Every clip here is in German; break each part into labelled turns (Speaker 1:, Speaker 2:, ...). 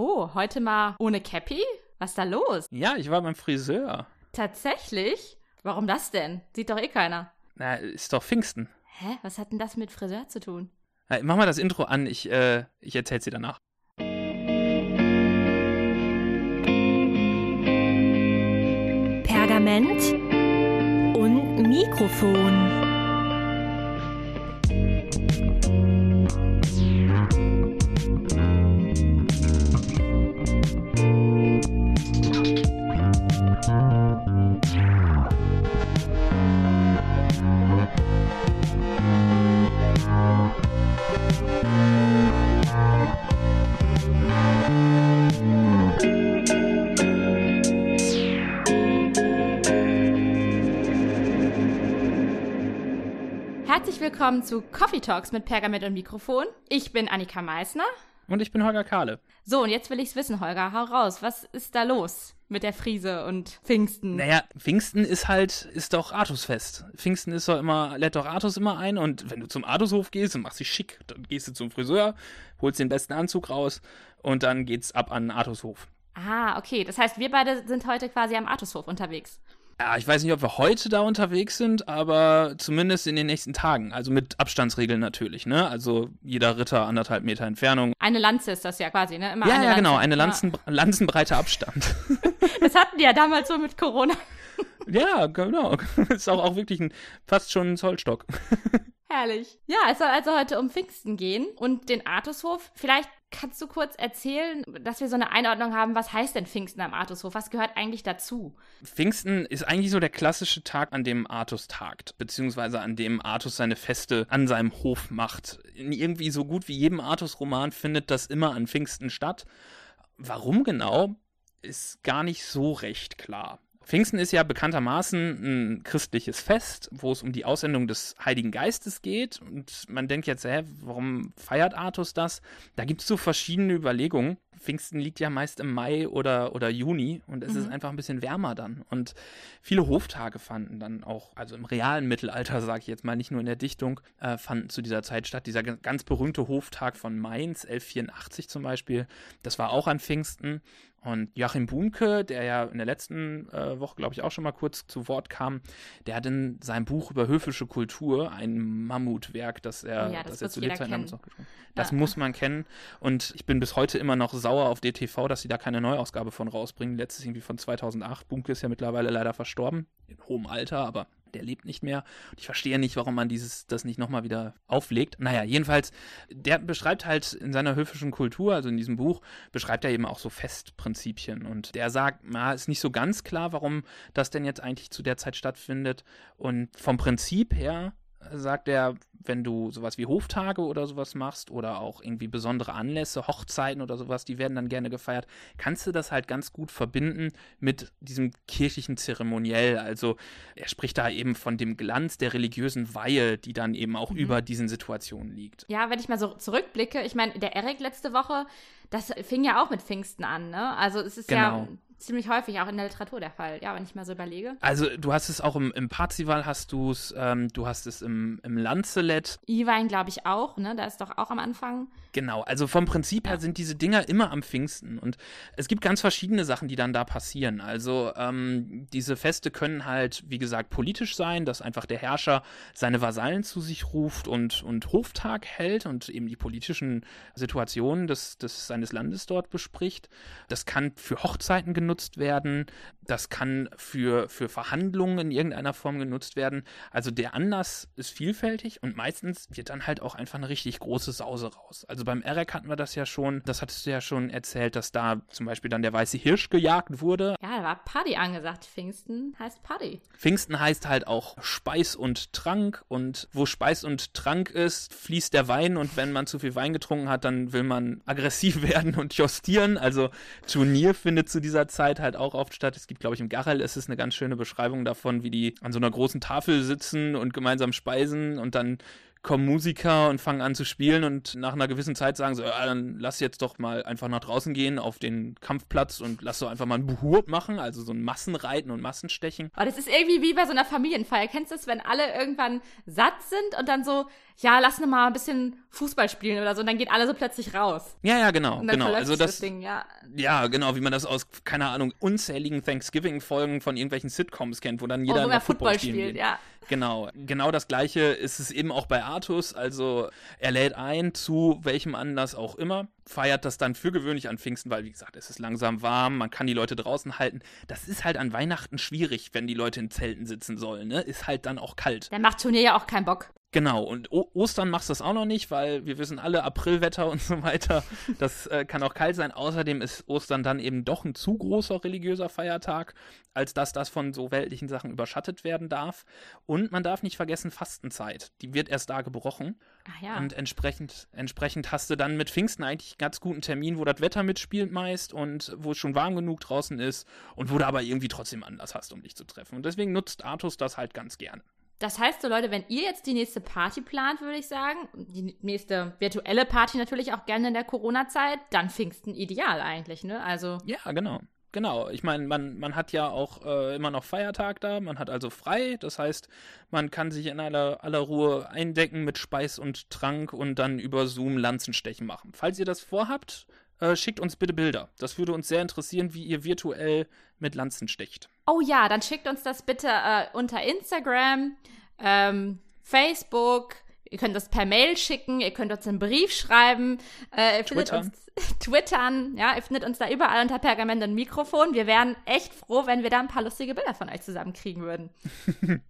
Speaker 1: Oh, heute mal ohne Cappy? Was ist da los?
Speaker 2: Ja, ich war beim Friseur.
Speaker 1: Tatsächlich? Warum das denn? Sieht doch eh keiner.
Speaker 2: Na, ist doch Pfingsten.
Speaker 1: Hä? Was hat denn das mit Friseur zu tun?
Speaker 2: Na, mach mal das Intro an, ich, äh, ich erzähl's dir danach.
Speaker 3: Pergament und Mikrofon.
Speaker 1: Herzlich willkommen zu Coffee Talks mit Pergament und Mikrofon. Ich bin Annika Meissner.
Speaker 2: Und ich bin Holger Kahle.
Speaker 1: So, und jetzt will ich's wissen, Holger. Hau raus. Was ist da los mit der Friese und Pfingsten?
Speaker 2: Naja, Pfingsten ist halt, ist doch Artusfest. Pfingsten ist doch immer, lädt doch Artus immer ein und wenn du zum Artushof gehst und machst dich schick, dann gehst du zum Friseur, holst den besten Anzug raus und dann geht's ab an den Artushof.
Speaker 1: Ah, okay. Das heißt, wir beide sind heute quasi am Artushof unterwegs.
Speaker 2: Ja, ich weiß nicht, ob wir heute da unterwegs sind, aber zumindest in den nächsten Tagen. Also mit Abstandsregeln natürlich, ne? Also jeder Ritter anderthalb Meter Entfernung.
Speaker 1: Eine Lanze ist das ja quasi, ne? Immer
Speaker 2: ja, ja,
Speaker 1: Lanze.
Speaker 2: genau, eine Lanzen, lanzenbreite Abstand.
Speaker 1: Das hatten die ja damals so mit Corona.
Speaker 2: ja, genau. Ist auch, auch wirklich ein, fast schon ein Zollstock.
Speaker 1: Herrlich. Ja, es soll also heute um Pfingsten gehen und den Artushof. Vielleicht kannst du kurz erzählen, dass wir so eine Einordnung haben, was heißt denn Pfingsten am Artushof? Was gehört eigentlich dazu?
Speaker 2: Pfingsten ist eigentlich so der klassische Tag, an dem Artus tagt, beziehungsweise an dem Artus seine Feste an seinem Hof macht. In irgendwie so gut wie jedem Artus-Roman findet das immer an Pfingsten statt. Warum genau, ist gar nicht so recht klar. Pfingsten ist ja bekanntermaßen ein christliches Fest, wo es um die Aussendung des Heiligen Geistes geht. Und man denkt jetzt, hä, warum feiert Artus das? Da gibt es so verschiedene Überlegungen. Pfingsten liegt ja meist im Mai oder, oder Juni und es
Speaker 1: Mhm.
Speaker 2: ist einfach ein bisschen wärmer dann. Und viele Hoftage fanden dann auch, also im realen Mittelalter, sage ich jetzt mal, nicht nur in der Dichtung, äh, fanden zu dieser Zeit statt. Dieser ganz berühmte Hoftag von Mainz, 1184 zum Beispiel, das war auch an Pfingsten. Und Joachim Buhnke, der ja in der letzten äh, Woche, glaube ich, auch schon mal kurz zu Wort kam, der hat in seinem Buch über höfische Kultur ein Mammutwerk, das er,
Speaker 1: Oh ja, das
Speaker 2: er
Speaker 1: muss
Speaker 2: zu Lebzeiten geschrieben hat. Das
Speaker 1: Ja.
Speaker 2: muss man kennen. Und ich bin bis heute immer noch sauer auf DTV, dass sie da keine Neuausgabe von rausbringen. Letztes irgendwie von 2008. Bunke ist ja mittlerweile leider verstorben. In hohem Alter, aber der lebt nicht mehr. Und ich verstehe nicht, warum man dieses, das nicht nochmal wieder auflegt. Naja, jedenfalls, der beschreibt halt in seiner höfischen Kultur, also in diesem Buch, beschreibt er eben auch so Festprinzipien. Und der sagt, na, ist nicht so ganz klar, warum das denn jetzt eigentlich zu der Zeit stattfindet. Und vom Prinzip her sagt er, wenn du sowas wie Hoftage oder sowas machst oder auch irgendwie besondere Anlässe, Hochzeiten oder sowas, die werden dann gerne gefeiert, kannst du das halt ganz gut verbinden mit diesem kirchlichen Zeremoniell. Also er spricht da eben von dem Glanz der religiösen Weihe, die dann eben auch
Speaker 1: Mhm.
Speaker 2: über diesen Situationen liegt.
Speaker 1: Ja, wenn ich mal so zurückblicke, ich meine, der Erik letzte Woche, das fing ja auch mit Pfingsten an, ne? Also es ist ja
Speaker 2: Genau.
Speaker 1: Ziemlich häufig auch in der Literatur der Fall, ja, wenn ich mal so überlege.
Speaker 2: Also du hast es auch im, im Parzival hast du es, ähm, du hast es im, im Lanzelet,
Speaker 1: Iwein, glaube ich, auch, ne? Da ist doch auch am Anfang.
Speaker 2: Genau, also vom Prinzip her
Speaker 1: Ja.
Speaker 2: sind diese Dinger immer am Pfingsten und es gibt ganz verschiedene Sachen, die dann da passieren. Also ähm, diese Feste können halt, wie gesagt, politisch sein, dass einfach der Herrscher seine Vasallen zu sich ruft und, und Hoftag hält und eben die politischen Situationen des, des, seines Landes dort bespricht. Das kann für Hochzeiten genutzt werden, das kann für, für Verhandlungen in irgendeiner Form genutzt werden. Also der Anlass ist vielfältig und meistens wird dann halt auch einfach eine richtig große Sause raus. Also beim Erek hatten wir das ja schon, das hattest du ja schon erzählt, dass da zum Beispiel dann der weiße Hirsch gejagt wurde.
Speaker 1: Ja, da war Party angesagt. Pfingsten heißt Party.
Speaker 2: Pfingsten heißt halt auch Speis und Trank und wo Speis und Trank ist, fließt der Wein und wenn man zu viel Wein getrunken hat, dann will man aggressiv werden und justieren. Also Turnier findet zu dieser Zeit halt auch oft statt. Es gibt, glaube ich, im Garrel ist es eine ganz schöne Beschreibung davon, wie die an so einer großen Tafel sitzen und gemeinsam speisen und dann kommen Musiker und fangen an zu spielen und nach einer gewissen Zeit sagen sie, ja, dann lass jetzt doch mal einfach nach draußen gehen auf den Kampfplatz und lass doch einfach mal ein Buhurt machen, also so ein Massenreiten und Massenstechen.
Speaker 1: Aber das ist irgendwie wie bei so einer Familienfeier. Kennst du das, wenn alle irgendwann satt sind und dann so, ja, lass noch mal ein bisschen Fußball spielen oder so und dann gehen alle so plötzlich raus.
Speaker 2: Ja, ja, genau, genau. Also das,
Speaker 1: das Ding, ja.
Speaker 2: ja, genau, wie man das aus, keine Ahnung, unzähligen Thanksgiving-Folgen von irgendwelchen Sitcoms kennt, wo dann jeder
Speaker 1: Oh, wo
Speaker 2: Football,
Speaker 1: Football spielt,
Speaker 2: geht.
Speaker 1: ja.
Speaker 2: Genau, genau das gleiche ist es eben auch bei Artus. Also er lädt ein, zu welchem Anlass auch immer, feiert das dann für gewöhnlich an Pfingsten, weil wie gesagt, es ist langsam warm, man kann die Leute draußen halten. Das ist halt an Weihnachten schwierig, wenn die Leute in Zelten sitzen sollen. Ne? Ist halt dann auch kalt.
Speaker 1: Dann macht Turnier ja auch keinen Bock.
Speaker 2: Genau, und o Ostern machst du das auch noch nicht, weil wir wissen alle, Aprilwetter und so weiter, das äh, kann auch kalt sein. Außerdem ist Ostern dann eben doch ein zu großer religiöser Feiertag, als dass das von so weltlichen Sachen überschattet werden darf. Und man darf nicht vergessen, Fastenzeit. Die wird erst da gebrochen.
Speaker 1: Ach ja.
Speaker 2: Und entsprechend, entsprechend hast du dann mit Pfingsten eigentlich einen ganz guten Termin, wo das Wetter mitspielt meist und wo es schon warm genug draußen ist und wo du aber irgendwie trotzdem Anlass hast, um dich zu treffen. Und deswegen nutzt Artus das halt ganz gerne.
Speaker 1: Das heißt so, Leute, wenn ihr jetzt die nächste Party plant, würde ich sagen, die nächste virtuelle Party natürlich auch gerne in der Corona-Zeit, dann Pfingsten ideal eigentlich, ne? Also,
Speaker 2: Ja, genau. Genau. Ich meine, man, man hat ja auch äh, immer noch Feiertag da, man hat also frei. Das heißt, man kann sich in aller, aller Ruhe eindecken mit Speis und Trank und dann über Zoom Lanzenstechen machen. Falls ihr das vorhabt, äh, schickt uns bitte Bilder. Das würde uns sehr interessieren, wie ihr virtuell mit Lanzen stecht.
Speaker 1: oh ja, dann schickt uns das bitte äh, unter Instagram, ähm, Facebook. Ihr könnt das per Mail schicken, ihr könnt uns einen Brief schreiben, äh, ihr findet
Speaker 2: Twittern.
Speaker 1: uns twittern, ja, ihr findet uns da überall unter Pergament und Mikrofon. Wir wären echt froh, wenn wir da ein paar lustige Bilder von euch zusammenkriegen würden.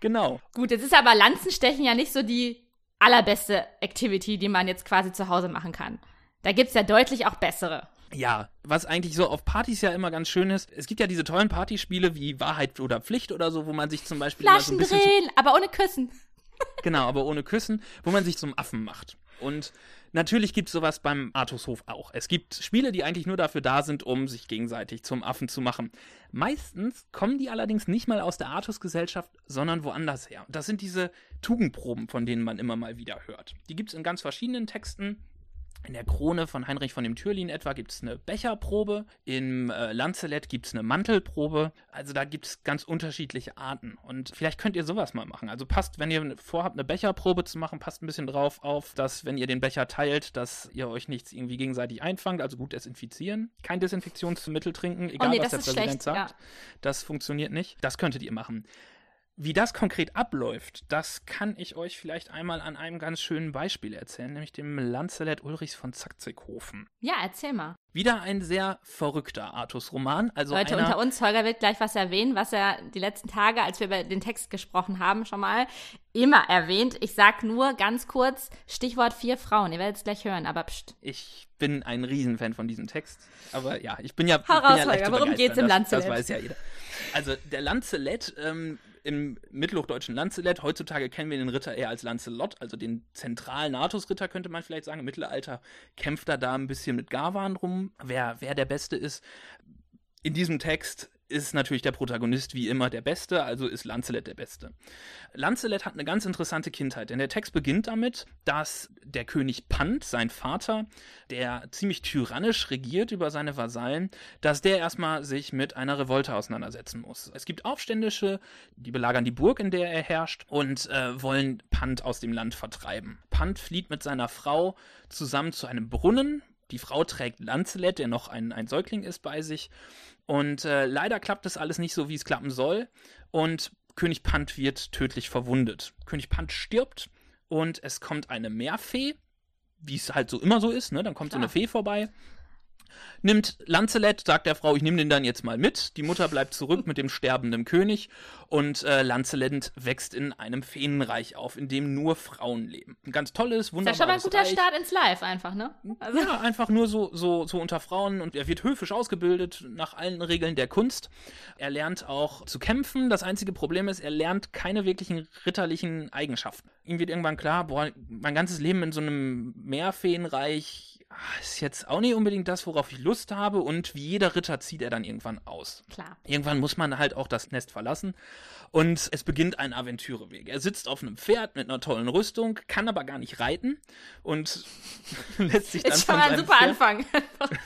Speaker 2: Genau.
Speaker 1: Gut, jetzt ist aber Lanzenstechen ja nicht so die allerbeste Activity, die man jetzt quasi zu Hause machen kann. Da gibt's ja deutlich auch bessere.
Speaker 2: Ja, was eigentlich so auf Partys ja immer ganz schön ist, es gibt ja diese tollen Partyspiele wie Wahrheit oder Pflicht oder so, wo man sich zum Beispiel so
Speaker 1: Flaschen
Speaker 2: ein bisschen
Speaker 1: drehen, aber ohne Küssen.
Speaker 2: Genau, aber ohne Küssen, wo man sich zum Affen macht. Und natürlich gibt es sowas beim Artushof auch. Es gibt Spiele, die eigentlich nur dafür da sind, um sich gegenseitig zum Affen zu machen. Meistens kommen die allerdings nicht mal aus der Artus-Gesellschaft, sondern woanders her. Das sind diese Tugendproben, von denen man immer mal wieder hört. Die gibt es in ganz verschiedenen Texten. In der Krone von Heinrich von dem Türlin etwa gibt es eine Becherprobe, im äh, Lanzelet gibt es eine Mantelprobe. Also da gibt es ganz unterschiedliche Arten. Und vielleicht könnt ihr sowas mal machen. Also passt, wenn ihr vorhabt, eine Becherprobe zu machen, passt ein bisschen drauf auf, dass wenn ihr den Becher teilt, dass ihr euch nichts irgendwie gegenseitig einfangt. Also gut desinfizieren. Kein Desinfektionsmittel trinken, egal
Speaker 1: nee,
Speaker 2: was der Präsident
Speaker 1: schlecht,
Speaker 2: sagt.
Speaker 1: ja.
Speaker 2: Das funktioniert nicht. Das könntet ihr machen. Wie das konkret abläuft, das kann ich euch vielleicht einmal an einem ganz schönen Beispiel erzählen, nämlich dem Lancelot Ulrichs von Zackzickhofen.
Speaker 1: Ja, erzähl mal.
Speaker 2: Wieder ein sehr verrückter Artus-Roman. Also
Speaker 1: Leute unter uns, Holger wird gleich was erwähnen, was er die letzten Tage, als wir über den Text gesprochen haben, schon mal immer erwähnt. Ich sag nur ganz kurz, Stichwort vier Frauen. Ihr werdet es gleich hören, aber pst.
Speaker 2: Ich bin ein Riesenfan von diesem Text. Aber ja, ich bin ja.
Speaker 1: Hau raus,
Speaker 2: ja
Speaker 1: Holger, worum geht's im
Speaker 2: das,
Speaker 1: Lancelot?
Speaker 2: Das weiß ja jeder. Also, der Lancelot ähm, im mittelhochdeutschen Lancelot, heutzutage kennen wir den Ritter eher als Lancelot, also den zentralen Artus-Ritter, könnte man vielleicht sagen. Im Mittelalter kämpft er da ein bisschen mit Garwan rum, wer, wer der Beste ist. In diesem Text ist natürlich der Protagonist wie immer der Beste, also ist Lancelot der Beste. Lancelot hat eine ganz interessante Kindheit, denn der Text beginnt damit, dass der König Pant, sein Vater, der ziemlich tyrannisch regiert über seine Vasallen, dass der erstmal sich mit einer Revolte auseinandersetzen muss. Es gibt Aufständische, die belagern die Burg, in der er herrscht, und äh, wollen Pant aus dem Land vertreiben. Pant flieht mit seiner Frau zusammen zu einem Brunnen. Die Frau trägt Lancelot, der noch ein, ein Säugling ist, bei sich. Und äh, leider klappt das alles nicht so, wie es klappen soll. Und König Pant wird tödlich verwundet. König Pant stirbt und es kommt eine Meerfee, wie es halt so immer so ist, ne? Dann kommt so
Speaker 1: Klar.
Speaker 2: eine Fee vorbei. Nimmt Lancelot, sagt der Frau, ich nehme den dann jetzt mal mit. Die Mutter bleibt zurück mit dem sterbenden König und äh, Lancelot wächst in einem Feenreich auf, in dem nur Frauen leben. Ein ganz tolles,
Speaker 1: Ist ja
Speaker 2: wunderbares
Speaker 1: schon mal ein guter
Speaker 2: Reich.
Speaker 1: Start ins Live einfach, ne? Also,
Speaker 2: Ja, einfach nur so, so, so unter Frauen und er wird höfisch ausgebildet nach allen Regeln der Kunst. Er lernt auch zu kämpfen. Das einzige Problem ist, er lernt keine wirklichen ritterlichen Eigenschaften. Ihm wird irgendwann klar, boah, mein ganzes Leben in so einem Meerfeenreich ist jetzt auch nicht unbedingt das, worauf ich Lust habe. Und wie jeder Ritter zieht er dann irgendwann aus.
Speaker 1: Klar.
Speaker 2: Irgendwann muss man halt auch das Nest verlassen. Und es beginnt ein Aventüreweg. Er sitzt auf einem Pferd mit einer tollen Rüstung, kann aber gar nicht reiten und lässt sich dann
Speaker 1: Ist schon
Speaker 2: von
Speaker 1: mal ein
Speaker 2: seinem
Speaker 1: super
Speaker 2: Pferd
Speaker 1: Anfang.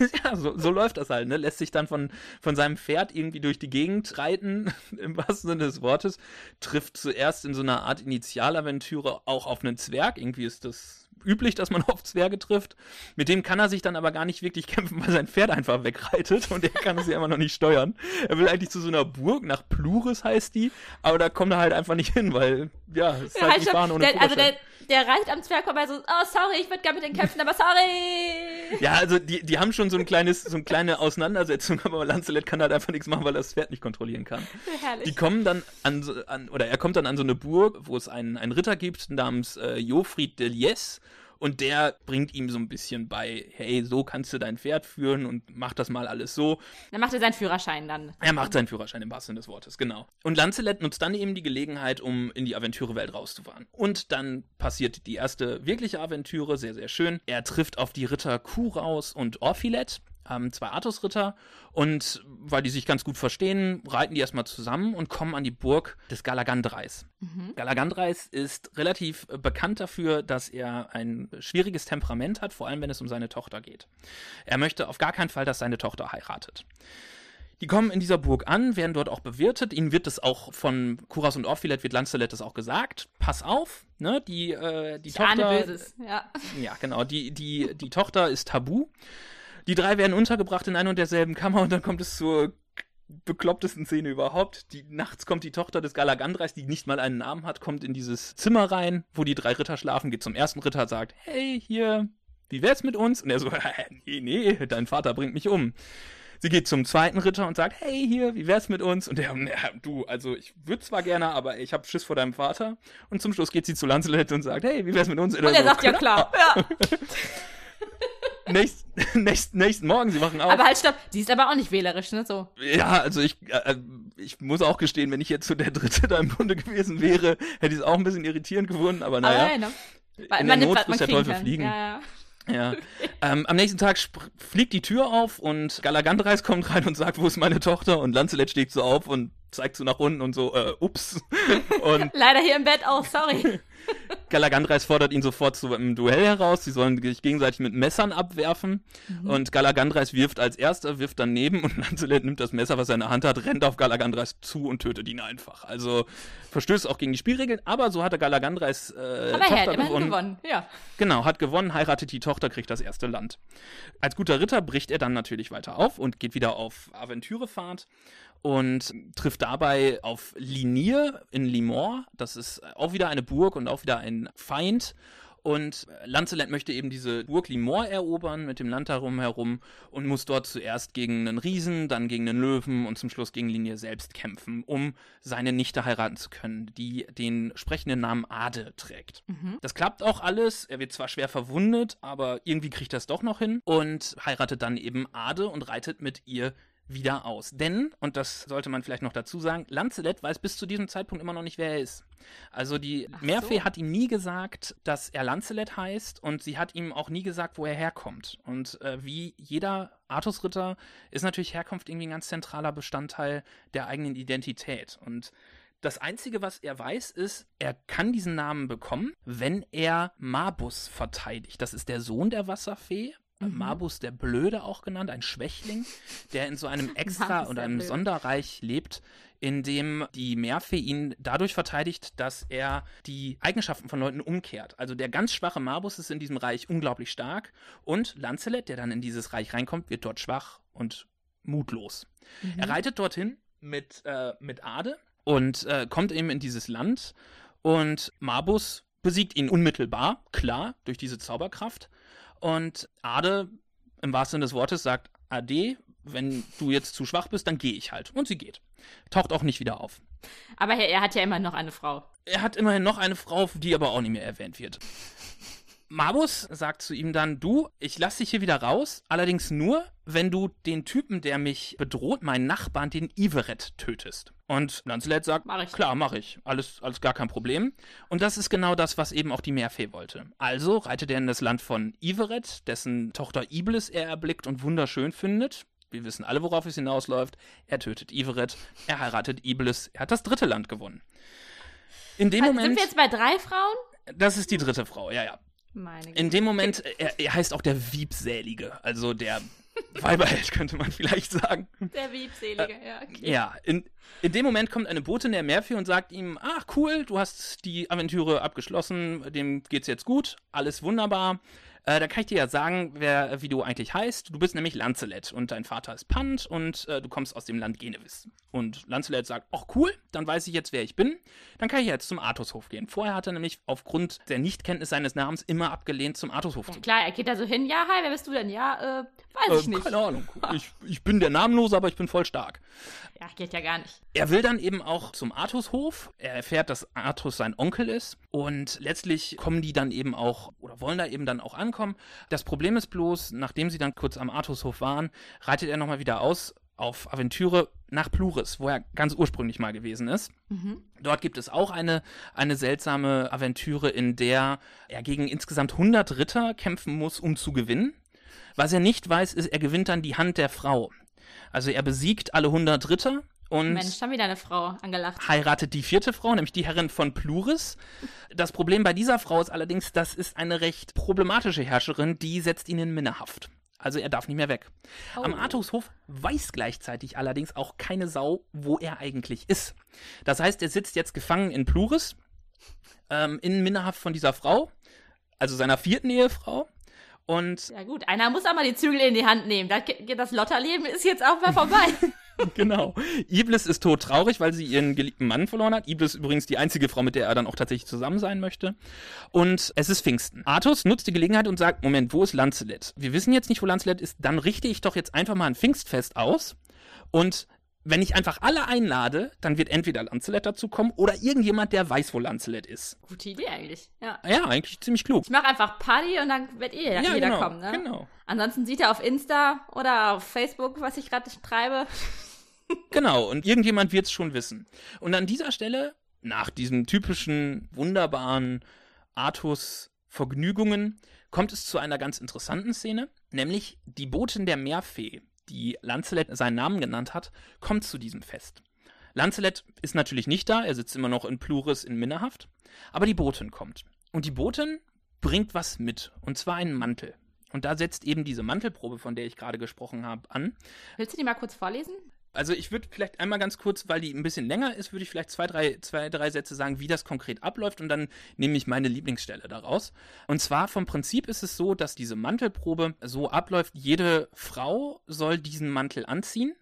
Speaker 2: ja, so, so läuft das halt, ne? Lässt sich dann von, von seinem Pferd irgendwie durch die Gegend reiten, im wahrsten Sinne des Wortes, trifft zuerst in so einer Art Initialaventüre auch auf einen Zwerg. Irgendwie ist das üblich, dass man auf Zwerge trifft. Mit dem kann er sich dann aber gar nicht wirklich kämpfen, weil sein Pferd einfach wegreitet und er kann es ja immer noch nicht steuern. Er will eigentlich zu so einer Burg, nach Pluris heißt die, aber da kommt er halt einfach nicht hin, weil, ja, es ist
Speaker 1: Ja,
Speaker 2: halt
Speaker 1: halt
Speaker 2: nicht
Speaker 1: schon,
Speaker 2: fahren ohne
Speaker 1: der, also der, der reicht am Zwerg vorbei so, oh sorry, ich würde gerne mit den kämpfen, aber sorry.
Speaker 2: Ja, also die, die haben schon so ein kleines, so eine kleine Auseinandersetzung, aber Lancelot kann halt einfach nichts machen, weil er das Pferd nicht kontrollieren kann.
Speaker 1: Herrlich.
Speaker 2: Die kommen dann an, an oder er kommt dann an so eine Burg, wo es einen, einen Ritter gibt namens äh, Jofried de Lies und der bringt ihm so ein bisschen bei, hey, so kannst du dein Pferd führen und mach das mal alles so.
Speaker 1: Dann macht er seinen Führerschein dann.
Speaker 2: Er macht seinen Führerschein im wahrsten Sinne des Wortes, genau. Und Lancelot nutzt dann eben die Gelegenheit, um in die Aventürewelt rauszufahren. Und dann passiert die erste wirkliche Aventüre, sehr, sehr schön. Er trifft auf die Ritter Kuraus und Orphilet, ähm, zwei Artusritter. Und weil die sich ganz gut verstehen, reiten die erstmal zusammen und kommen an die Burg des Galagandreis. Galagandreis ist relativ äh, bekannt dafür, dass er ein schwieriges Temperament hat, vor allem wenn es um seine Tochter geht. Er möchte auf gar keinen Fall, dass seine Tochter heiratet. Die kommen in dieser Burg an, werden dort auch bewirtet. Ihnen wird es auch von Kuras und Orphilet, wird Lancelot das auch gesagt. Pass auf, ne, die, äh, die
Speaker 1: Ich
Speaker 2: Tochter.
Speaker 1: Böses. Ja.
Speaker 2: Ja, genau, die, die, die Tochter ist tabu. Die drei werden untergebracht in einer und derselben Kammer und dann kommt es zur beklopptesten Szene überhaupt. Die, nachts kommt die Tochter des Galagandreis, die nicht mal einen Namen hat, kommt in dieses Zimmer rein, wo die drei Ritter schlafen, geht zum ersten Ritter, sagt, hey, hier, wie wär's mit uns? Und er so, nee, nee, dein Vater bringt mich um. Sie geht zum zweiten Ritter und sagt, hey, hier, wie wär's mit uns? Und der, du, also ich würde zwar gerne, aber ich hab Schiss vor deinem Vater. Und zum Schluss geht sie zu Lancelot und sagt, hey, wie wär's mit uns?
Speaker 1: Und er sagt ja klar. Ja.
Speaker 2: Nächst, nächst, nächsten Morgen, sie machen auf.
Speaker 1: Aber halt stopp, die ist aber auch nicht wählerisch, ne? So.
Speaker 2: ja, also ich, äh, ich muss auch gestehen, wenn ich jetzt so der Dritte da im Bunde gewesen wäre, hätte ich es auch ein bisschen irritierend gefunden, aber
Speaker 1: Aber
Speaker 2: naja.
Speaker 1: ja, ne?
Speaker 2: In
Speaker 1: man
Speaker 2: der Not frisst der Teufel
Speaker 1: kann.
Speaker 2: fliegen.
Speaker 1: Ja, ja.
Speaker 2: Ja. ähm, am nächsten Tag fliegt die Tür auf und Galagandreis kommt rein und sagt, wo ist meine Tochter? Und Lancelot steht so auf und zeigt so nach unten und so, äh, ups. und
Speaker 1: Leider hier im Bett auch, sorry.
Speaker 2: Galagandreis fordert ihn sofort zu einem Duell heraus. Sie sollen sich gegenseitig mit Messern abwerfen. Und Galagandreis wirft als erster, wirft daneben und Lancelot nimmt das Messer, was er in der Hand hat, rennt auf Galagandreis zu und tötet ihn einfach. Also verstößt auch gegen die Spielregeln, aber so hatte Galagandreis äh,
Speaker 1: Aber er
Speaker 2: Tochter
Speaker 1: hat immerhin
Speaker 2: gewonnen.
Speaker 1: gewonnen. Ja.
Speaker 2: Genau, hat gewonnen, heiratet die Tochter, kriegt das erste Land. Als guter Ritter bricht er dann natürlich weiter auf und geht wieder auf Aventürefahrt und trifft dabei auf Linir in Limor. Das ist auch wieder eine Burg und auch wieder ein Feind. Und Lancelot möchte eben diese Burg Limor erobern mit dem Land darum herum und muss dort zuerst gegen einen Riesen, dann gegen einen Löwen und zum Schluss gegen Linir selbst kämpfen, um seine Nichte heiraten zu können, die den sprechenden Namen Ade trägt. Das klappt auch alles. Er wird zwar schwer verwundet, aber irgendwie kriegt er es doch noch hin und heiratet dann eben Ade und reitet mit ihr wieder aus. Denn, und das sollte man vielleicht noch dazu sagen, Lancelot weiß bis zu diesem Zeitpunkt immer noch nicht, wer er ist. Also die
Speaker 1: Ach
Speaker 2: Meerfee
Speaker 1: so.
Speaker 2: hat ihm nie gesagt, dass er Lancelot heißt und sie hat ihm auch nie gesagt, wo er herkommt. Und äh, wie jeder Artusritter ist natürlich Herkunft irgendwie ein ganz zentraler Bestandteil der eigenen Identität. Und das Einzige, was er weiß, ist, er kann diesen Namen bekommen, wenn er Mabus verteidigt. Das ist der Sohn der Wasserfee. Äh, Mabus der Blöde auch genannt, ein Schwächling, der in so einem Extra-
Speaker 1: der
Speaker 2: einem
Speaker 1: Blöde.
Speaker 2: Sonderreich lebt, in dem die Meerfee ihn dadurch verteidigt, dass er die Eigenschaften von Leuten umkehrt. Also der ganz schwache Mabus ist in diesem Reich unglaublich stark und Lancelot, der dann in dieses Reich reinkommt, wird dort schwach und mutlos. Er reitet dorthin mit, äh, mit Ade und äh, kommt eben in dieses Land und Mabus besiegt ihn unmittelbar, klar, durch diese Zauberkraft. Und Ade, im wahrsten Sinne des Wortes, sagt, Ade, wenn du jetzt zu schwach bist, dann gehe ich halt. Und sie geht. Taucht auch nicht wieder auf.
Speaker 1: Aber er, er hat ja immer noch eine Frau.
Speaker 2: Er hat immerhin noch eine Frau, die aber auch nicht mehr erwähnt wird. Mabus sagt zu ihm dann, du, ich lass dich hier wieder raus, allerdings nur, wenn du den Typen, der mich bedroht, meinen Nachbarn, den Iveret, tötest. Und Lancelot sagt,
Speaker 1: Mach ich.
Speaker 2: klar, mach ich. Alles, alles gar kein Problem. Und das ist genau das, was eben auch die Meerfee wollte. Also reitet er in das Land von Iveret, dessen Tochter Iblis er erblickt und wunderschön findet. Wir wissen alle, worauf es hinausläuft. Er tötet Iveret, er heiratet Iblis, er hat das dritte Land gewonnen. In dem
Speaker 1: Also
Speaker 2: Moment,
Speaker 1: sind wir jetzt bei drei Frauen?
Speaker 2: das ist die dritte Frau, ja, ja. In dem Moment, er, er heißt auch der Wiebsälige, also der Weiberheld, könnte man vielleicht sagen.
Speaker 1: Der Wiebselige, ja. Okay.
Speaker 2: Ja, in, in dem Moment kommt eine Botin der Meerfee und sagt ihm, ach cool, du hast die Aventüre abgeschlossen, dem geht's jetzt gut, alles wunderbar. Äh, da kann ich dir ja sagen, wer, wie du eigentlich heißt. Du bist nämlich Lancelot und dein Vater ist Pant und äh, du kommst aus dem Land Genevis. Und Lancelot sagt, ach cool, dann weiß ich jetzt, wer ich bin. Dann kann ich jetzt zum Artushof gehen. Vorher hat er nämlich aufgrund der Nichtkenntnis seines Namens immer abgelehnt, zum Artushof
Speaker 1: Ja,
Speaker 2: zu gehen.
Speaker 1: klar, er geht da so hin, ja, hi, wer bist du denn? Ja, äh, weiß ich
Speaker 2: Äh,
Speaker 1: nicht.
Speaker 2: keine Ahnung. Ich, ich bin der Namenlose, aber ich bin voll stark.
Speaker 1: Ja, geht ja gar nicht.
Speaker 2: Er will dann eben auch zum Artushof. Er erfährt, dass Artus sein Onkel ist. Und letztlich kommen die dann eben auch, oder wollen da eben dann auch ankommen. Das Problem ist bloß, nachdem sie dann kurz am Artushof waren, reitet er nochmal wieder aus auf Aventüre nach Pluris, wo er ganz ursprünglich mal gewesen ist.
Speaker 1: Mhm.
Speaker 2: Dort gibt es auch eine, eine seltsame Aventüre, in der er gegen insgesamt 100 Ritter kämpfen muss, um zu gewinnen. Was er nicht weiß, ist, er gewinnt dann die Hand der Frau. Also er besiegt alle 100 Ritter und
Speaker 1: Mensch, haben wieder eine Frau angelacht.
Speaker 2: heiratet die vierte Frau, nämlich die Herrin von Pluris. Das Problem bei dieser Frau ist allerdings, das ist eine recht problematische Herrscherin, die setzt ihn in Minnehaft. Also er darf nicht mehr weg.
Speaker 1: Oh.
Speaker 2: Am Artushof weiß gleichzeitig allerdings auch keine Sau, wo er eigentlich ist. Das heißt, er sitzt jetzt gefangen in Pluris, ähm, in Minnehaft von dieser Frau, also seiner vierten Ehefrau. Und
Speaker 1: Ja gut, einer muss auch mal die Zügel in die Hand nehmen. Das, das Lotterleben ist jetzt auch mal vorbei.
Speaker 2: genau. Iblis ist todtraurig, weil sie ihren geliebten Mann verloren hat. Iblis ist übrigens die einzige Frau, mit der er dann auch tatsächlich zusammen sein möchte. Und es ist Pfingsten. Artus nutzt die Gelegenheit und sagt, Moment, wo ist Lancelot? Wir wissen jetzt nicht, wo Lancelot ist. Dann richte ich doch jetzt einfach mal ein Pfingstfest aus. Und wenn ich einfach alle einlade, dann wird entweder Lancelot dazu kommen oder irgendjemand, der weiß, wo Lancelot ist.
Speaker 1: Gute Idee eigentlich. Ja.
Speaker 2: Ja, eigentlich ziemlich klug.
Speaker 1: Ich mache einfach Party und dann wird eh jeder
Speaker 2: genau,
Speaker 1: kommen, ne?
Speaker 2: genau.
Speaker 1: Ansonsten sieht er auf Insta oder auf Facebook, was ich gerade treibe.
Speaker 2: Genau, und irgendjemand wird es schon wissen. Und an dieser Stelle, nach diesen typischen, wunderbaren Artus-Vergnügungen, kommt es zu einer ganz interessanten Szene, nämlich die Botin der Meerfee, die Lancelot seinen Namen genannt hat, kommt zu diesem Fest. Lancelot ist natürlich nicht da, er sitzt immer noch in Pluris in Minnehaft, aber die Botin kommt. Und die Botin bringt was mit, und zwar einen Mantel. Und da setzt eben diese Mantelprobe, von der ich gerade gesprochen habe, an.
Speaker 1: Willst du die mal kurz vorlesen?
Speaker 2: Also ich würde vielleicht einmal ganz kurz, weil die ein bisschen länger ist, würde ich vielleicht zwei drei, zwei, drei Sätze sagen, wie das konkret abläuft und dann nehme ich meine Lieblingsstelle daraus. Und zwar vom Prinzip ist es so, dass diese Mantelprobe so abläuft, jede Frau soll diesen Mantel anziehen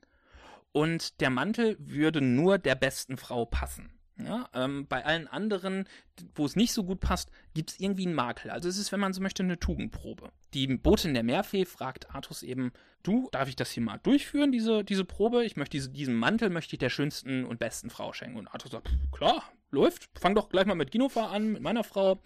Speaker 2: und der Mantel würde nur der besten Frau passen. Ja, ähm, bei allen anderen, wo es nicht so gut passt, gibt es irgendwie einen Makel. Also es ist, wenn man so möchte, eine Tugendprobe. Die Botin der Meerfee fragt Artus eben, du, darf ich das hier mal durchführen, diese, diese Probe? Ich möchte diese, diesen Mantel möchte ich der schönsten und besten Frau schenken. Und Artus sagt, "Pff, klar, läuft. Fang doch gleich mal mit Ginofa an, mit meiner Frau.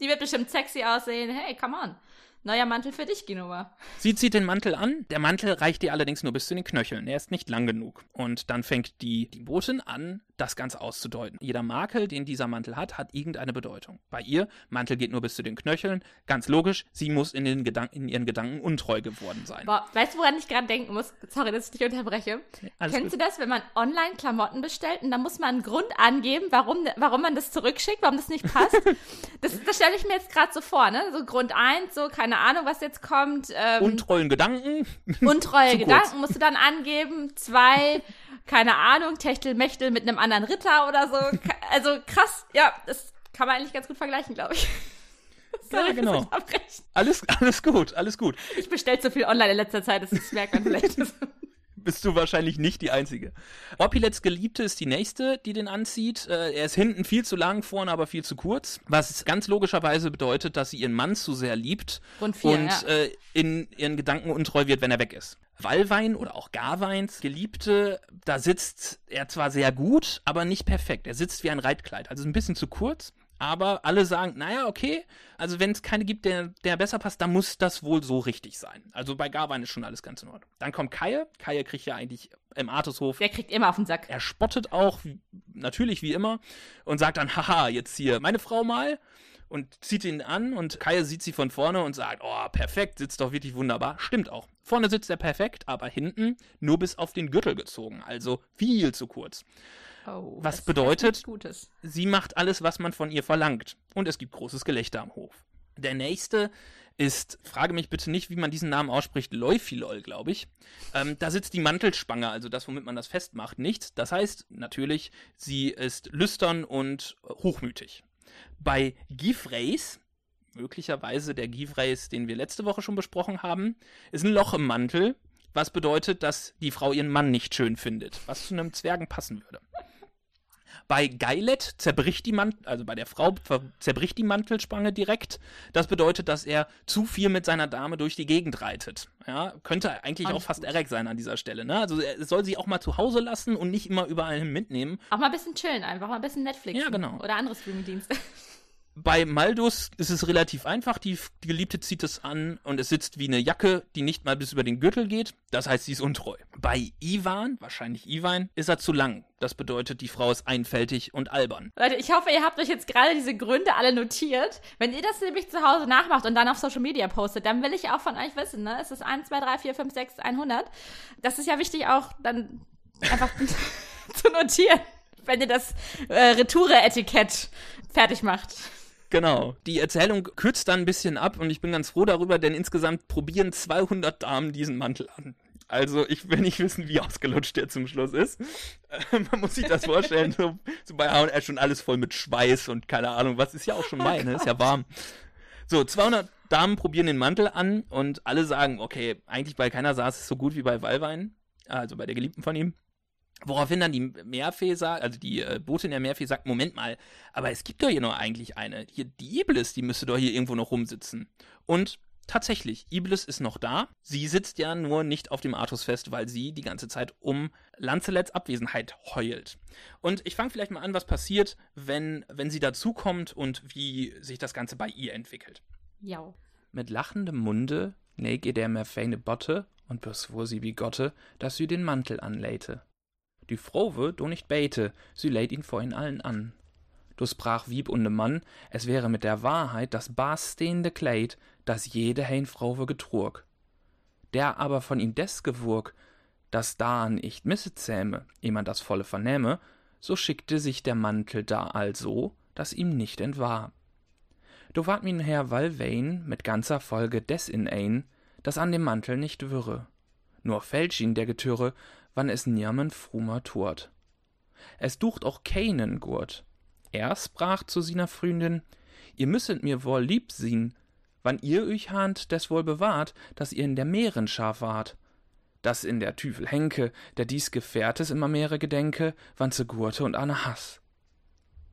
Speaker 1: Die wird bestimmt sexy aussehen. Hey, come on. Neuer Mantel für dich, Genova.
Speaker 2: Sie zieht den Mantel an, der Mantel reicht ihr allerdings nur bis zu den Knöcheln, er ist nicht lang genug. Und dann fängt die, die Botin an, das Ganze auszudeuten. Jeder Makel, den dieser Mantel hat, hat irgendeine Bedeutung. Bei ihr, Mantel geht nur bis zu den Knöcheln, ganz logisch, sie muss in, den Gedanken, in ihren Gedanken untreu geworden sein.
Speaker 1: Boah, weißt du, woran ich gerade denken muss? Sorry, dass ich dich unterbreche.
Speaker 2: alles
Speaker 1: Kennst
Speaker 2: gut.
Speaker 1: du das, wenn man online Klamotten bestellt und dann muss man einen Grund angeben, warum, warum man das zurückschickt, warum das nicht passt? das das stelle ich mir jetzt gerade so vor, ne? So Grund eins, so keine Ahnung, was jetzt kommt. Ähm,
Speaker 2: Untreuen Gedanken,
Speaker 1: untreue Gedanken
Speaker 2: kurz.
Speaker 1: musst du dann angeben. Zwei, keine Ahnung, Techtelmechtel mit einem anderen Ritter oder so. Also krass, ja, das kann man eigentlich ganz gut vergleichen, glaube ich. Sorry fürs
Speaker 2: genau. Alles, alles gut, alles gut.
Speaker 1: Ich bestelle zu viel online in letzter Zeit, das ist- merkt man vielleicht.
Speaker 2: Bist du wahrscheinlich nicht die Einzige. Orpilets Geliebte ist die nächste, die den anzieht. Äh, er ist hinten viel zu lang, vorne aber viel zu kurz. Was ganz logischerweise bedeutet, dass sie ihren Mann zu sehr liebt
Speaker 1: Grund vier,
Speaker 2: und
Speaker 1: ja.
Speaker 2: äh, in ihren Gedanken untreu wird, wenn er weg ist. Wallwein oder auch Garweins Geliebte, da sitzt er zwar sehr gut, aber nicht perfekt. Er sitzt wie ein Reitkleid, also ein bisschen zu kurz. Aber alle sagen, naja, okay, also wenn es keine gibt, der, der besser passt, dann muss das wohl so richtig sein. Also bei Garwein ist schon alles ganz in Ordnung. Dann kommt Kaie. Kaie kriegt ja eigentlich im Artushof.
Speaker 1: Der kriegt immer auf den Sack.
Speaker 2: Er spottet auch, natürlich wie immer, und sagt dann, haha, jetzt hier meine Frau mal und zieht ihn an und Kaie sieht sie von vorne und sagt, oh, perfekt, sitzt doch wirklich wunderbar. Stimmt auch. Vorne sitzt er perfekt, aber hinten nur bis auf den Gürtel gezogen, also viel zu kurz.
Speaker 1: Oh,
Speaker 2: Was bedeutet-. Sie macht alles, was man von ihr verlangt. Und es gibt großes Gelächter am Hof. Der nächste ist, frage mich bitte nicht, wie man diesen Namen ausspricht, Leufilol, glaube ich. Ähm, da sitzt die Mantelspange, also das, womit man das festmacht, nicht. Das heißt natürlich, sie ist lüstern und hochmütig. Bei Gifreis, möglicherweise der Gifreis, den wir letzte Woche schon besprochen haben, ist ein Loch im Mantel, was bedeutet, dass die Frau ihren Mann nicht schön findet, was zu einem Zwergen passen würde. Bei Geilet zerbricht die Mantel, also bei der Frau zerbricht die Mantelspange direkt. Das bedeutet, dass er zu viel mit seiner Dame durch die Gegend reitet. Ja, könnte eigentlich
Speaker 1: Auch
Speaker 2: auch fast. Eric sein an dieser Stelle. Ne? Also er soll sie auch mal zu Hause lassen und nicht immer überall hin mitnehmen.
Speaker 1: Auch mal ein bisschen chillen, einfach mal ein bisschen Netflix.
Speaker 2: Ja, genau.
Speaker 1: Oder andere Streamingdienste.
Speaker 2: Bei Maldus ist es relativ einfach. Die, Geliebte zieht es an und es sitzt wie eine Jacke, die nicht mal bis über den Gürtel geht. Das heißt, sie ist untreu. Bei Ivan, wahrscheinlich Ivan, ist er zu lang. Das bedeutet, die Frau ist einfältig und albern.
Speaker 1: Leute, ich hoffe, ihr habt euch jetzt gerade diese Gründe alle notiert. Wenn ihr das nämlich zu Hause nachmacht und dann auf Social Media postet, dann will ich auch von euch wissen, ne? Es ist 1, 2, 3, 4, 5, 6, 100. Das ist ja wichtig auch dann einfach zu notieren, wenn ihr das äh, Retoure-Etikett fertig macht.
Speaker 2: Genau. Die Erzählung kürzt dann ein bisschen ab und ich bin ganz froh darüber, denn insgesamt probieren 200 Damen diesen Mantel an. Also ich will nicht wissen, wie ausgelutscht der zum Schluss ist. Man muss sich das vorstellen, so, so bei H&R schon alles voll mit Schweiß und keine Ahnung, was ist ja auch schon Mai, ne? Ist ja warm. So, 200 Damen probieren den Mantel an und alle sagen, okay, eigentlich bei keiner saß es so gut wie bei Wallwein, also bei der Geliebten von ihm. Woraufhin dann die Meerfee sagt, also die äh, Botin der Meerfee sagt, Moment mal, aber es gibt doch hier noch eigentlich eine. Hier, die Iblis, die müsste doch hier irgendwo noch rumsitzen. Und tatsächlich, Iblis ist noch da. Sie sitzt ja nur nicht auf dem Artus fest, weil sie die ganze Zeit um Lancelets Abwesenheit heult. Und ich fange vielleicht mal an, was passiert, wenn, wenn sie dazukommt und wie sich das Ganze bei ihr entwickelt.
Speaker 1: Ja.
Speaker 2: Mit lachendem Munde neig ihr der Merfeine Botte und beschwor sie wie Gotte, dass sie den Mantel anläte. Die Frowe do nicht bete, sie lädt ihn vor ihn allen an. Du sprach Wieb und de Mann, es wäre mit der Wahrheit das barstehende Kleid, das jede Heinfrauwe getrug. Der aber von ihm des gewurg, dass da an icht misse zähme, eh man das volle vernähme, so schickte sich der Mantel da also, dass ihm nicht entwahr. Do ward min Herr Wallwein mit ganzer Folge des in ein, dass an dem Mantel nicht würre. Nur fälsch ihn der Getürre, wann es nirmen frumer turt. Es ducht auch keinen Gurt. Er sprach zu siener Freundin, ihr müsset mir wohl lieb sien, wann ihr euch hahnt, des wohl bewahrt, dass ihr in der Meeren scharf wart. Dass in der Tüfel Henke, der dies Gefährtes immer Meere gedenke, wann ze Gurte und Anne Hass.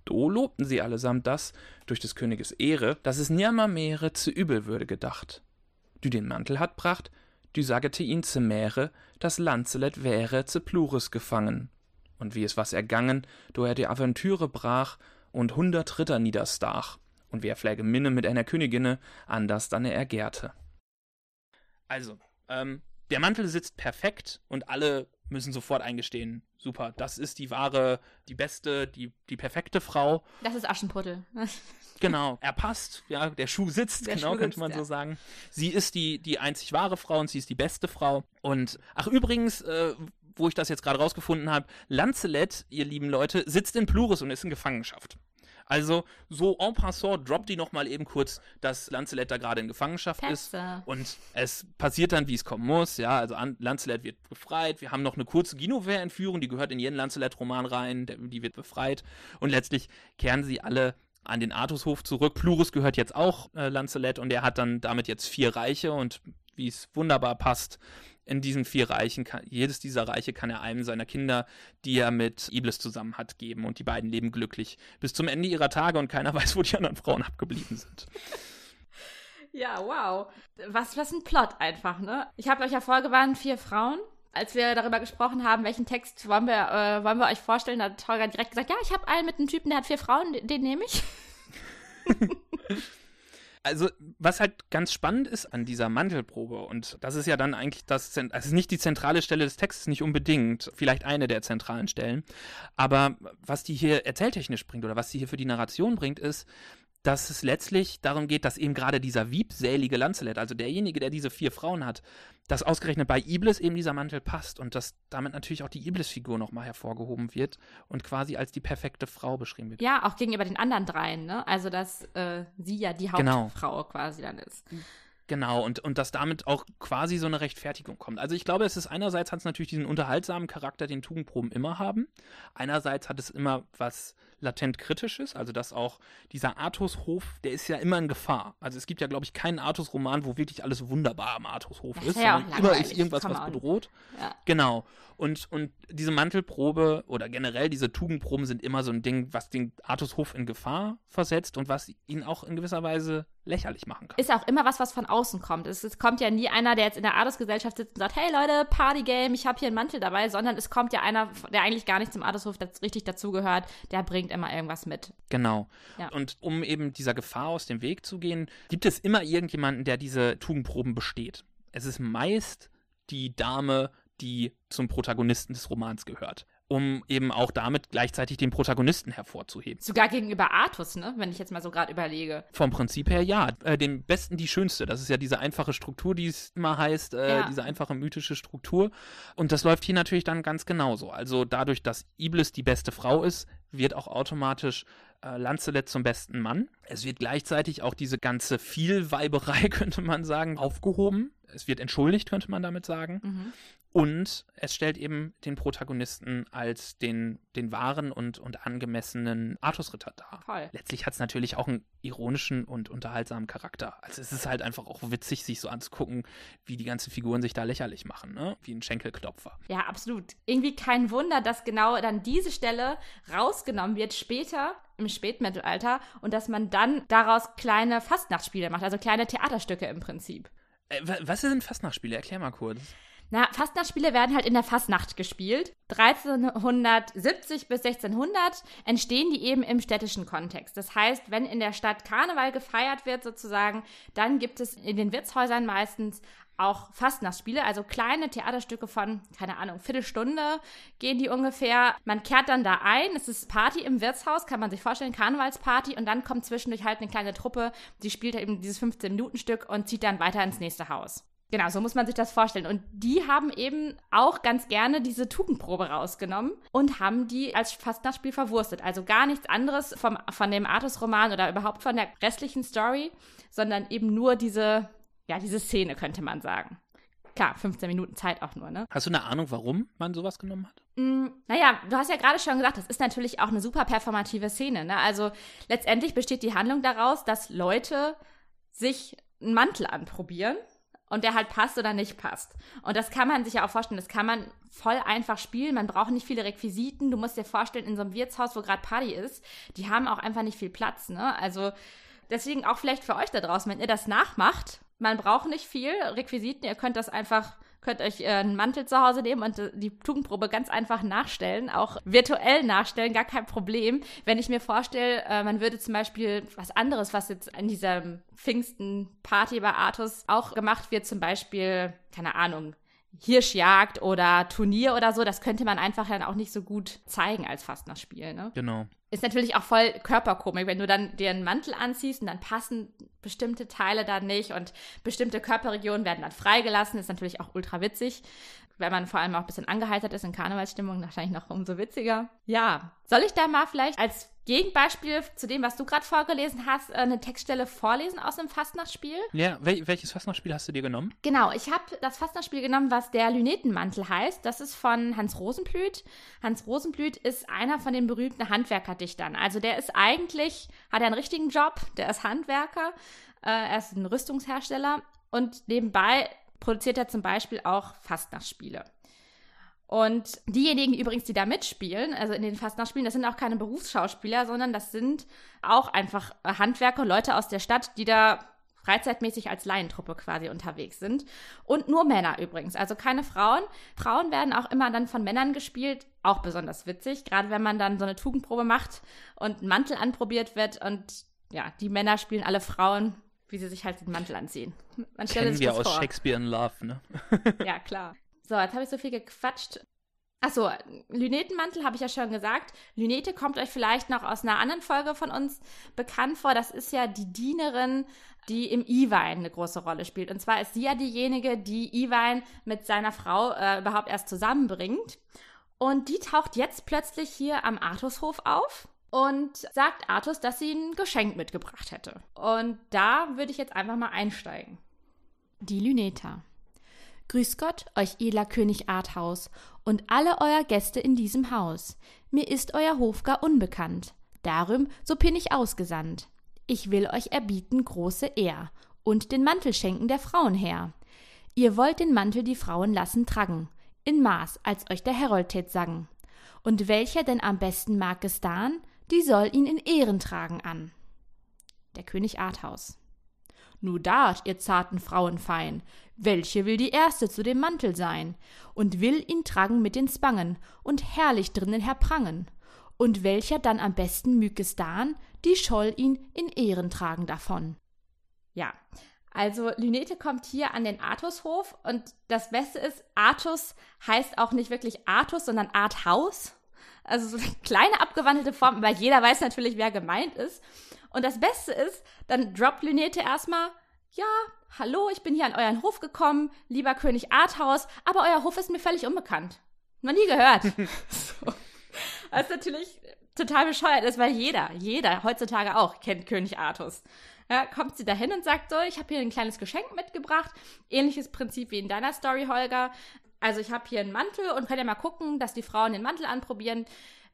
Speaker 2: Do lobten sie allesamt das, durch des Königes Ehre, dass es nimmer Meere zu übel würde gedacht. Dü den Mantel hat bracht, dü sagete ihn ze Meere, dass Lancelet wäre ze Plures gefangen. Und wie es was ergangen, do er die Aventüre brach und hundert Ritter niederstach, und wer fläge Minne mit einer Königinne, anders dann er ergärte. Also, ähm, der Mantel sitzt perfekt und alle müssen sofort eingestehen. Super, das ist die wahre, die beste, die, die perfekte Frau.
Speaker 1: Das ist Aschenputtel.
Speaker 2: Genau, er passt, ja, der Schuh sitzt,
Speaker 1: Der
Speaker 2: genau,
Speaker 1: Schuh
Speaker 2: könnte
Speaker 1: sitzt,
Speaker 2: man
Speaker 1: ja.
Speaker 2: so sagen. Sie ist die, die einzig wahre Frau und sie ist die beste Frau. Und, ach übrigens, äh, wo ich das jetzt gerade rausgefunden habe, Lancelet, ihr lieben Leute, sitzt in Plurus und ist in Gefangenschaft. Also, so en passant droppt die nochmal eben kurz, dass Lancelet da gerade in Gefangenschaft ist.
Speaker 1: Pässe.
Speaker 2: Und es passiert dann, wie es kommen muss. Ja, also An Lancelot wird befreit. Wir haben noch eine kurze Guinevere-Entführung, die gehört in jeden Lancelot-Roman rein. Die wird befreit. Und letztlich kehren sie alle an den Artushof zurück. Plurus gehört jetzt auch äh, Lancelot und er hat dann damit jetzt vier Reiche. Und wie es wunderbar passt, in diesen vier Reichen, kann, jedes dieser Reiche kann er einem seiner Kinder, die er mit Iblis zusammen hat, geben. Und die beiden leben glücklich bis zum Ende ihrer Tage und keiner weiß, wo die anderen Frauen abgeblieben sind.
Speaker 1: Ja, wow. Was, was ein Plot einfach, ne? Ich habe euch ja vorgewarnt, vier Frauen. Als wir darüber gesprochen haben, welchen Text wollen wir, äh, wollen wir euch vorstellen, hat Holger direkt gesagt, ja, ich habe einen mit einem Typen, der hat vier Frauen, den, den nehme ich.
Speaker 2: Also, was halt ganz spannend ist an dieser Mantelprobe, und das ist ja dann eigentlich das, also nicht die zentrale Stelle des Textes, nicht unbedingt, vielleicht eine der zentralen Stellen, aber was die hier erzähltechnisch bringt oder was die hier für die Narration bringt, ist, dass es letztlich darum geht, dass eben gerade dieser wiebsälige Lancelot, also derjenige, der diese vier Frauen hat, dass ausgerechnet bei Iblis eben dieser Mantel passt und dass damit natürlich auch die Iblis-Figur nochmal hervorgehoben wird und quasi als die perfekte Frau beschrieben wird.
Speaker 1: Ja, auch gegenüber den anderen dreien, ne? Also, dass äh, sie ja die
Speaker 2: Genau.
Speaker 1: Hauptfrau quasi dann ist.
Speaker 2: Genau, und, und dass damit auch quasi so eine Rechtfertigung kommt. Also ich glaube, es ist einerseits hat es natürlich diesen unterhaltsamen Charakter, den Tugendproben immer haben. Einerseits hat es immer was latent kritisches, also dass auch dieser Artushof, der ist ja immer in Gefahr. Also es gibt ja, glaube ich, keinen Artus-Roman, wo wirklich alles wunderbar am Artushof ist,
Speaker 1: ist ja
Speaker 2: sondern immer ist irgendwas, was bedroht.
Speaker 1: Ja.
Speaker 2: Genau. Und, und diese Mantelprobe oder generell diese Tugendproben sind immer so ein Ding, was den Artushof in Gefahr versetzt und was ihn auch in gewisser Weise lächerlich machen kann.
Speaker 1: Ist auch immer was, was von außen kommt. Es, es kommt ja nie einer, der jetzt in der Adelsgesellschaft sitzt und sagt, hey Leute, Partygame, ich habe hier einen Mantel dabei, sondern es kommt ja einer, der eigentlich gar nicht zum Adelshof das richtig dazugehört, der bringt immer irgendwas mit.
Speaker 2: Genau.
Speaker 1: Ja.
Speaker 2: Und um eben dieser Gefahr aus dem Weg zu gehen, gibt es immer irgendjemanden, der diese Tugendproben besteht. Es ist meist die Dame, die zum Protagonisten des Romans gehört, um eben auch damit gleichzeitig den Protagonisten hervorzuheben.
Speaker 1: Sogar gegenüber Artus, ne? Wenn ich jetzt mal so gerade überlege.
Speaker 2: Vom Prinzip her ja. Äh, dem Besten die schönste. Das ist ja diese einfache Struktur, die es immer heißt, äh,
Speaker 1: Ja.
Speaker 2: diese einfache mythische Struktur. Und das läuft hier natürlich dann ganz genauso. Also dadurch, dass Iblis die beste Frau ist, wird auch automatisch äh, Lancelot zum besten Mann. Es wird gleichzeitig auch diese ganze Vielweiberei, könnte man sagen, aufgehoben. Es wird entschuldigt, könnte man damit sagen.
Speaker 1: Mhm.
Speaker 2: Und es stellt eben den Protagonisten als den, den wahren und, und angemessenen Artusritter dar.
Speaker 1: Voll.
Speaker 2: Letztlich hat es natürlich auch einen ironischen und unterhaltsamen Charakter. Also es ist halt einfach auch witzig, sich so anzugucken, wie die ganzen Figuren sich da lächerlich machen, ne? Wie ein Schenkelklopfer.
Speaker 1: Ja, absolut. Irgendwie kein Wunder, dass genau dann diese Stelle rausgenommen wird später im Spätmittelalter und dass man dann daraus kleine Fastnachtsspiele macht, also kleine Theaterstücke im Prinzip.
Speaker 2: Äh, wa- was sind Fastnachspiele? Erklär mal kurz.
Speaker 1: Na, Fastnachtsspiele werden halt in der Fastnacht gespielt. 1370 bis 1600 entstehen die eben im städtischen Kontext. Das heißt, wenn in der Stadt Karneval gefeiert wird sozusagen, dann gibt es in den Wirtshäusern meistens auch Fastnachtsspiele, also kleine Theaterstücke von, keine Ahnung, Viertelstunde gehen die ungefähr. Man kehrt dann da ein, es ist Party im Wirtshaus, kann man sich vorstellen, Karnevalsparty und dann kommt zwischendurch halt eine kleine Truppe, die spielt halt eben dieses 15-Minuten-Stück und zieht dann weiter ins nächste Haus. Genau, so muss man sich das vorstellen. Und die haben eben auch ganz gerne diese Tugendprobe rausgenommen und haben die als Fastnachtsspiel verwurstet. Also gar nichts anderes vom, von dem Artus-Roman oder überhaupt von der restlichen Story, sondern eben nur diese, ja, diese Szene, könnte man sagen. Klar, 15 Minuten Zeit auch nur, ne?
Speaker 2: Hast du eine Ahnung, warum man sowas genommen hat?
Speaker 1: Mm, Naja, du hast ja gerade schon gesagt, das ist natürlich auch eine super performative Szene. Ne? Also letztendlich besteht die Handlung daraus, dass Leute sich einen Mantel anprobieren und der halt passt oder nicht passt. Und das kann man sich ja auch vorstellen, das kann man voll einfach spielen. Man braucht nicht viele Requisiten. Du musst dir vorstellen, in so einem Wirtshaus, wo gerade Party ist, die haben auch einfach nicht viel Platz. Ne? Also deswegen auch vielleicht für euch da draußen, wenn ihr das nachmacht, man braucht nicht viel Requisiten. Ihr könnt das einfach, könnt euch äh, einen Mantel zu Hause nehmen und äh, die Tugendprobe ganz einfach nachstellen, auch virtuell nachstellen, gar kein Problem. Wenn ich mir vorstelle, äh, man würde zum Beispiel was anderes, was jetzt an dieser Pfingsten-Party bei Artus auch gemacht wird, zum Beispiel, keine Ahnung, Hirschjagd oder Turnier oder so, das könnte man einfach dann auch nicht so gut zeigen als Fastnachtsspiel, ne?
Speaker 2: Genau.
Speaker 1: Ist natürlich auch voll Körperkomik, wenn du dann dir einen Mantel anziehst und dann passen bestimmte Teile da nicht und bestimmte Körperregionen werden dann freigelassen. Ist natürlich auch ultra witzig. Wenn man vor allem auch ein bisschen angeheitert ist in Karnevalsstimmung, wahrscheinlich noch umso witziger. Ja, soll ich da mal vielleicht als Gegenbeispiel zu dem, was du gerade vorgelesen hast, äh, eine Textstelle vorlesen aus einem Fastnachtsspiel?
Speaker 2: Ja, wel welches Fastnachspiel hast du dir genommen?
Speaker 1: Genau, ich habe das Fastnachtsspiel genommen, was der Lünetenmantel heißt. Das ist von Hans Rosenblüt. Hans Rosenblüt ist einer von den berühmten Handwerkerdichtern. Also der ist eigentlich, hat er einen richtigen Job, der ist Handwerker, äh, er ist ein Rüstungshersteller und nebenbei produziert er zum Beispiel auch Fastnachtsspiele. Und diejenigen übrigens, die da mitspielen, also in den Fastnachtsspielen, das sind auch keine Berufsschauspieler, sondern das sind auch einfach Handwerker, Leute aus der Stadt, die da freizeitmäßig als Laientruppe quasi unterwegs sind. Und nur Männer übrigens, also keine Frauen. Frauen werden auch immer dann von Männern gespielt, auch besonders witzig, gerade wenn man dann so eine Tugendprobe macht und ein Mantel anprobiert wird und ja, die Männer spielen alle Frauen, wie sie sich halt den Mantel anziehen.
Speaker 2: Man Kennen wir aus vor. Shakespeare in Love, ne?
Speaker 1: ja, klar. So, jetzt habe ich so viel gequatscht. Achso, Lünetenmantel habe ich ja schon gesagt. Lünete kommt euch vielleicht noch aus einer anderen Folge von uns bekannt vor. Das ist ja die Dienerin, die im Iwein eine große Rolle spielt. Und zwar ist sie ja diejenige, die Iwein mit seiner Frau äh, überhaupt erst zusammenbringt. Und die taucht jetzt plötzlich hier am Artushof auf und sagt Artus, dass sie ein Geschenk mitgebracht hätte. Und da würde ich jetzt einfach mal einsteigen. Die Lüneta. Grüß Gott, euch edler König Arthaus und alle euer Gäste in diesem Haus. Mir ist euer Hof gar unbekannt. Darum so bin ich ausgesandt. Ich will euch erbieten große Ehr und den Mantel schenken der Frauen her. Ihr wollt den Mantel die Frauen lassen tragen, in Maß, als euch der Herold tät sagen. Und welcher denn am besten mag es dann, die soll ihn in Ehren tragen an. Der König Arthaus. Nu dart, ihr zarten Frauen fein, welche will die erste zu dem Mantel sein, und will ihn tragen mit den Spangen und herrlich drinnen herprangen, und welcher dann am besten müg es dan, die scholl ihn in Ehren tragen davon. Ja, also Lynete kommt hier an den Artushof und das Beste ist, Artus heißt auch nicht wirklich Artus, sondern Arthaus. Also so eine kleine abgewandelte Form, weil jeder weiß natürlich, wer gemeint ist. Und das Beste ist, dann droppt Lynete erstmal, ja, hallo, ich bin hier an euren Hof gekommen, lieber König Arthaus, aber euer Hof ist mir völlig unbekannt. Noch nie gehört. so. Was natürlich total bescheuert ist, weil jeder, jeder heutzutage auch kennt König Artus. Ja, kommt sie dahin und sagt so, ich habe hier ein kleines Geschenk mitgebracht. Ähnliches Prinzip wie in deiner Story, Holger. Also ich habe hier einen Mantel und könnt ihr mal gucken, dass die Frauen den Mantel anprobieren.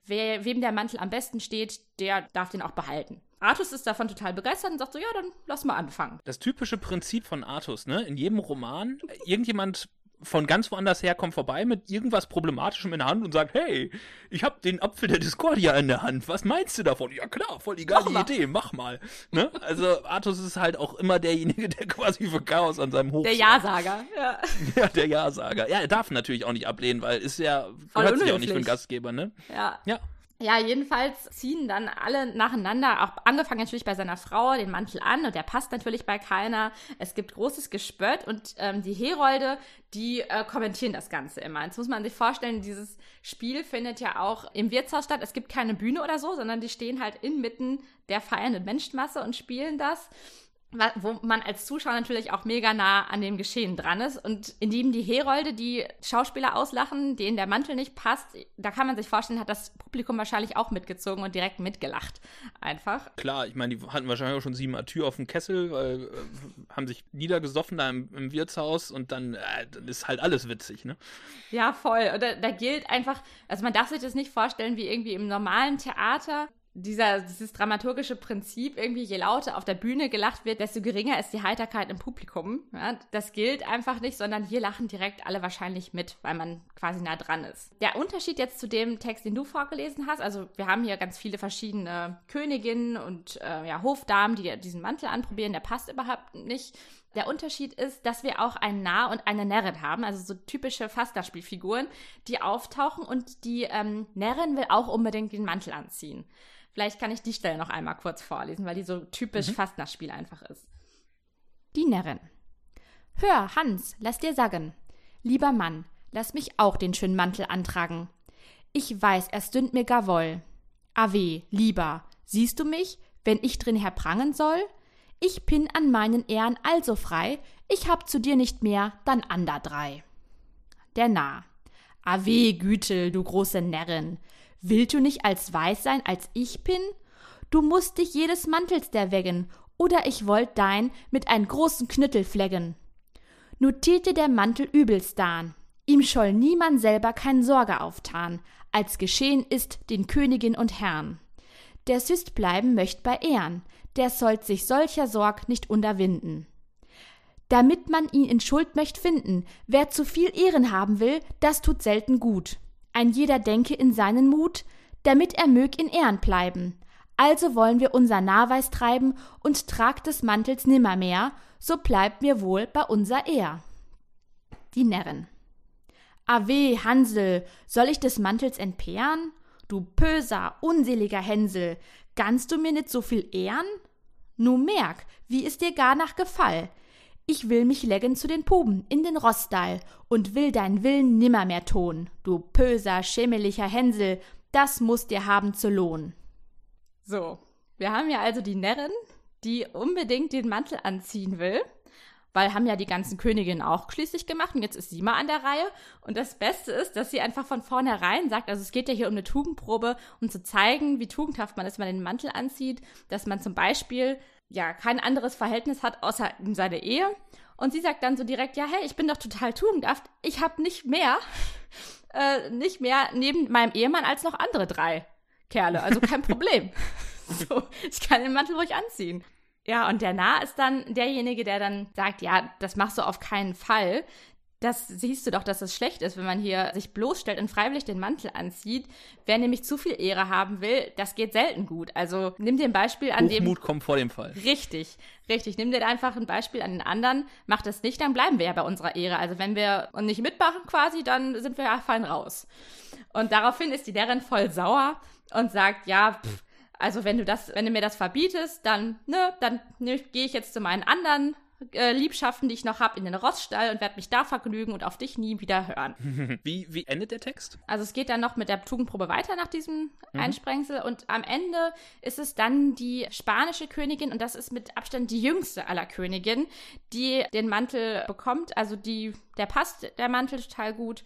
Speaker 1: Wer, wem der Mantel am besten steht, der darf den auch behalten. Artus ist davon total begeistert und sagt so, ja, dann lass mal anfangen.
Speaker 2: Das typische Prinzip von Artus, ne? In jedem Roman, irgendjemand von ganz woanders her kommt vorbei mit irgendwas Problematischem in der Hand und sagt, hey, ich habe den Apfel der Discordia in der Hand. Was meinst du davon? Ja klar, voll die geile mach Idee, mach mal. Ne? Also Artus ist halt auch immer derjenige, der quasi für Chaos an seinem Hof
Speaker 1: Der Ja-Sager, ja.
Speaker 2: Ja, der Ja-Sager. Ja, er darf natürlich auch nicht ablehnen, weil ist ja, gehört sich auch nicht für einen Gastgeber, ne?
Speaker 1: Ja. Ja. Ja, jedenfalls ziehen dann alle nacheinander, auch angefangen natürlich bei seiner Frau, den Mantel an und der passt natürlich bei keiner. Es gibt großes Gespött und ähm, die Herolde, die äh, kommentieren das Ganze immer. Jetzt muss man sich vorstellen, dieses Spiel findet ja auch im Wirtshaus statt. Es gibt keine Bühne oder so, sondern die stehen halt inmitten der feiernden Menschenmasse und spielen das wo man als Zuschauer natürlich auch mega nah an dem Geschehen dran ist und indem die Herolde die Schauspieler auslachen, denen der Mantel nicht passt, da kann man sich vorstellen, hat das Publikum wahrscheinlich auch mitgezogen und direkt mitgelacht. Einfach.
Speaker 2: Klar, ich meine, die hatten wahrscheinlich auch schon sieben Atür auf dem Kessel, weil, äh, haben sich niedergesoffen da im, im Wirtshaus und dann, äh, ist halt alles witzig, ne?
Speaker 1: Ja, voll. Und da, da gilt einfach, also man darf sich das nicht vorstellen wie irgendwie im normalen Theater dieser, dieses dramaturgische Prinzip, irgendwie je lauter auf der Bühne gelacht wird, desto geringer ist die Heiterkeit im Publikum. Ja, das gilt einfach nicht, sondern hier lachen direkt alle wahrscheinlich mit, weil man quasi nah dran ist. Der Unterschied jetzt zu dem Text, den du vorgelesen hast, also wir haben hier ganz viele verschiedene Königinnen und äh, ja, Hofdamen, die diesen Mantel anprobieren, der passt überhaupt nicht. Der Unterschied ist, dass wir auch einen Narr und eine Närrin haben, also so typische Fasterspielfiguren, die auftauchen und die ähm, Närrin will auch unbedingt den Mantel anziehen. Vielleicht kann ich die Stelle noch einmal kurz vorlesen, weil die so typisch mhm. Fastnachtsspiel einfach ist. Die Närrin. Hör, Hans, lass dir sagen. Lieber Mann, lass mich auch den schönen Mantel antragen. Ich weiß, er stünd mir gar woll. Ave, lieber, siehst du mich, wenn ich drin herprangen soll? Ich bin an meinen Ehren also frei, ich hab zu dir nicht mehr, dann ander drei. Der Narr. Ave, Gütel, du große Närrin, Willst du nicht als weiß sein, als ich bin? Du musst dich jedes Mantels der weggen, oder ich wollt dein mit ein großen Knüttel fleggen. Notierte der Mantel übelst dan. Ihm scholl niemand selber kein Sorge auftan, als geschehen ist den Königin und Herrn. Der süßt bleiben möcht bei Ehren, der sollt sich solcher Sorg nicht unterwinden. Damit man ihn in Schuld möcht finden, wer zu viel Ehren haben will, das tut selten gut ein jeder denke in seinen Mut, damit er mög in Ehren bleiben. Also wollen wir unser Nahweis treiben und trag des Mantels nimmermehr, so bleibt mir wohl bei unser Ehr. Die Närrin. Ave, Hansel, soll ich des Mantels entbehren? Du böser, unseliger Hänsel, kannst du mir nit so viel ehren? Nu merk, wie ist dir gar nach Gefall. Ich will mich leggen zu den Puben in den Rostall und will dein Willen nimmermehr tun, du böser, schimmeliger Hänsel, das musst dir haben zu Lohn. So, wir haben ja also die Närrin, die unbedingt den Mantel anziehen will, weil haben ja die ganzen Königinnen auch schließlich gemacht und jetzt ist sie mal an der Reihe. Und das Beste ist, dass sie einfach von vornherein sagt, also es geht ja hier um eine Tugendprobe, um zu zeigen, wie tugendhaft man ist, wenn man den Mantel anzieht, dass man zum Beispiel ja kein anderes Verhältnis hat außer in seine Ehe. Und sie sagt dann so direkt, ja, hey, ich bin doch total tugendhaft, ich habe nicht mehr, äh, nicht mehr neben meinem Ehemann als noch andere drei Kerle, also kein Problem. so, ich kann den Mantel ruhig anziehen. Ja, und der Nah ist dann derjenige, der dann sagt, ja, das machst du auf keinen Fall. Das siehst du doch, dass es schlecht ist, wenn man hier sich bloßstellt und freiwillig den Mantel anzieht. Wer nämlich zu viel Ehre haben will, das geht selten gut. Also nimm dir ein Beispiel an
Speaker 2: Hochmut
Speaker 1: dem.
Speaker 2: Hochmut kommt vor dem Fall.
Speaker 1: Richtig, richtig. Nimm dir einfach ein Beispiel an den anderen. Mach das nicht, dann bleiben wir ja bei unserer Ehre. Also wenn wir und nicht mitmachen quasi, dann sind wir ja fein raus. Und daraufhin ist die Derrin voll sauer und sagt, ja, pff, also wenn du das, wenn du mir das verbietest, dann, ne, dann ne, gehe ich jetzt zu meinen anderen äh, Liebschaften, die ich noch habe, in den Roststall und werde mich da vergnügen und auf dich nie wieder hören.
Speaker 2: Wie, wie endet der Text?
Speaker 1: Also es geht dann noch mit der Tugendprobe weiter nach diesem mhm. Einsprengsel und am Ende ist es dann die spanische Königin und das ist mit Abstand die jüngste aller Königinnen, die den Mantel bekommt. Also die, der passt der Mantel total gut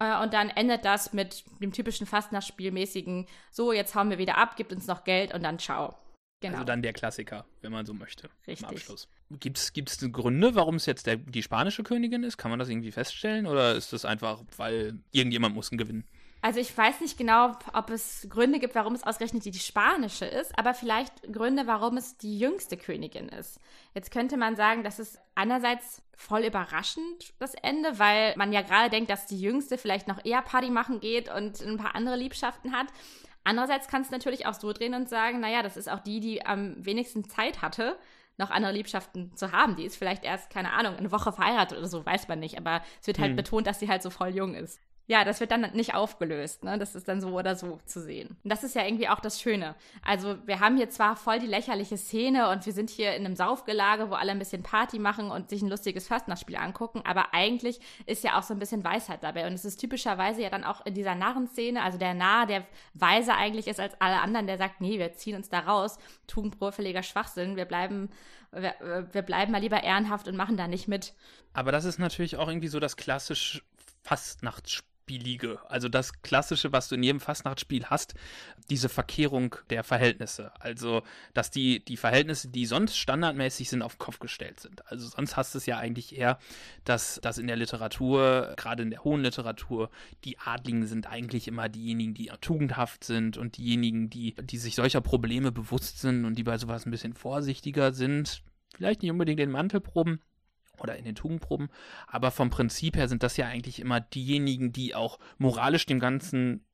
Speaker 1: und dann endet das mit dem typischen Fastnachtsspielmäßigen, so, jetzt hauen wir wieder ab, gibt uns noch Geld und dann ciao.
Speaker 2: Genau. Also dann der Klassiker, wenn man so möchte.
Speaker 1: Richtig.
Speaker 2: Im Abschluss. Gibt es Gründe, warum es jetzt der, die spanische Königin ist? Kann man das irgendwie feststellen? Oder ist das einfach, weil irgendjemand muss gewinnen?
Speaker 1: Also ich weiß nicht genau, ob es Gründe gibt, warum es ausgerechnet die, die spanische ist, aber vielleicht Gründe, warum es die jüngste Königin ist. Jetzt könnte man sagen, das ist einerseits voll überraschend, das Ende, weil man ja gerade denkt, dass die jüngste vielleicht noch eher Party machen geht und ein paar andere Liebschaften hat. Andererseits kann es natürlich auch so drehen und sagen, naja, das ist auch die, die am wenigsten Zeit hatte, noch andere Liebschaften zu haben. Die ist vielleicht erst, keine Ahnung, eine Woche verheiratet oder so, weiß man nicht. Aber es wird halt hm. betont, dass sie halt so voll jung ist ja, das wird dann nicht aufgelöst. Ne? Das ist dann so oder so zu sehen. Und das ist ja irgendwie auch das Schöne. Also wir haben hier zwar voll die lächerliche Szene und wir sind hier in einem Saufgelage, wo alle ein bisschen Party machen und sich ein lustiges Fastnachtsspiel angucken, aber eigentlich ist ja auch so ein bisschen Weisheit dabei. Und es ist typischerweise ja dann auch in dieser Narrenszene, also der Narr, der weiser eigentlich ist als alle anderen, der sagt, nee, wir ziehen uns da raus, tugendbrotverleger Schwachsinn, wir bleiben wir, wir, bleiben mal lieber ehrenhaft und machen da nicht mit.
Speaker 2: Aber das ist natürlich auch irgendwie so das klassische Fastnachtsspiel Spielige. Also das Klassische, was du in jedem Fastnachtsspiel hast, diese Verkehrung der Verhältnisse. Also, dass die, die Verhältnisse, die sonst standardmäßig sind, auf den Kopf gestellt sind. Also sonst hast du es ja eigentlich eher, dass, dass in der Literatur, gerade in der hohen Literatur, die Adligen sind eigentlich immer diejenigen, die tugendhaft sind und diejenigen, die, die sich solcher Probleme bewusst sind und die bei sowas ein bisschen vorsichtiger sind. Vielleicht nicht unbedingt den Mantelproben, oder in den Tugendproben. Aber vom Prinzip her sind das ja eigentlich immer diejenigen, die auch moralisch dem Ganzen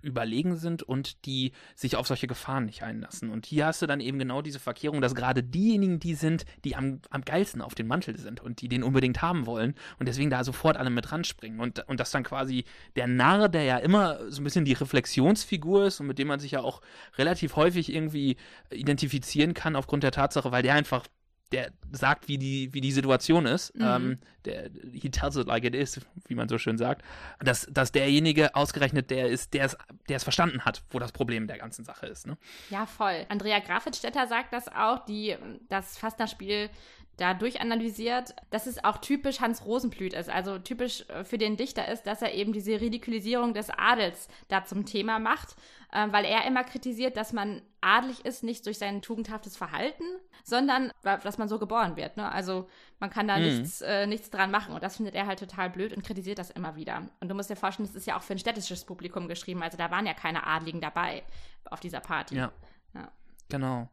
Speaker 2: überlegen sind und die sich auf solche Gefahren nicht einlassen. Und hier hast du dann eben genau diese Verkehrung, dass gerade diejenigen die sind, die am, am geilsten auf den Mantel sind und die den unbedingt haben wollen und deswegen da sofort alle mit ranspringen. Und, und dass dann quasi der Narr, der ja immer so ein bisschen die Reflexionsfigur ist und mit dem man sich ja auch relativ häufig irgendwie identifizieren kann aufgrund der Tatsache, weil der einfach der sagt, wie die, wie die Situation ist. Mhm. Ähm, der, he tells it like it is, wie man so schön sagt. Dass, dass derjenige ausgerechnet der ist, der es, der es verstanden hat, wo das Problem der ganzen Sache ist. Ne?
Speaker 1: Ja, voll. Andrea Grafitstetter sagt das auch, die das Fastner-Spiel da durchanalysiert, dass es auch typisch Hans Rosenblüt ist, also typisch äh, für den Dichter ist, dass er eben diese Ridikulisierung des Adels da zum Thema macht, äh, weil er immer kritisiert, dass man adlig ist, nicht durch sein tugendhaftes Verhalten, sondern dass man so geboren wird. Ne? Also man kann da mhm. nichts, äh, nichts dran machen und das findet er halt total blöd und kritisiert das immer wieder. Und du musst dir vorstellen, das ist ja auch für ein städtisches Publikum geschrieben, also da waren ja keine Adligen dabei auf dieser Party.
Speaker 2: Ja. ja. Genau.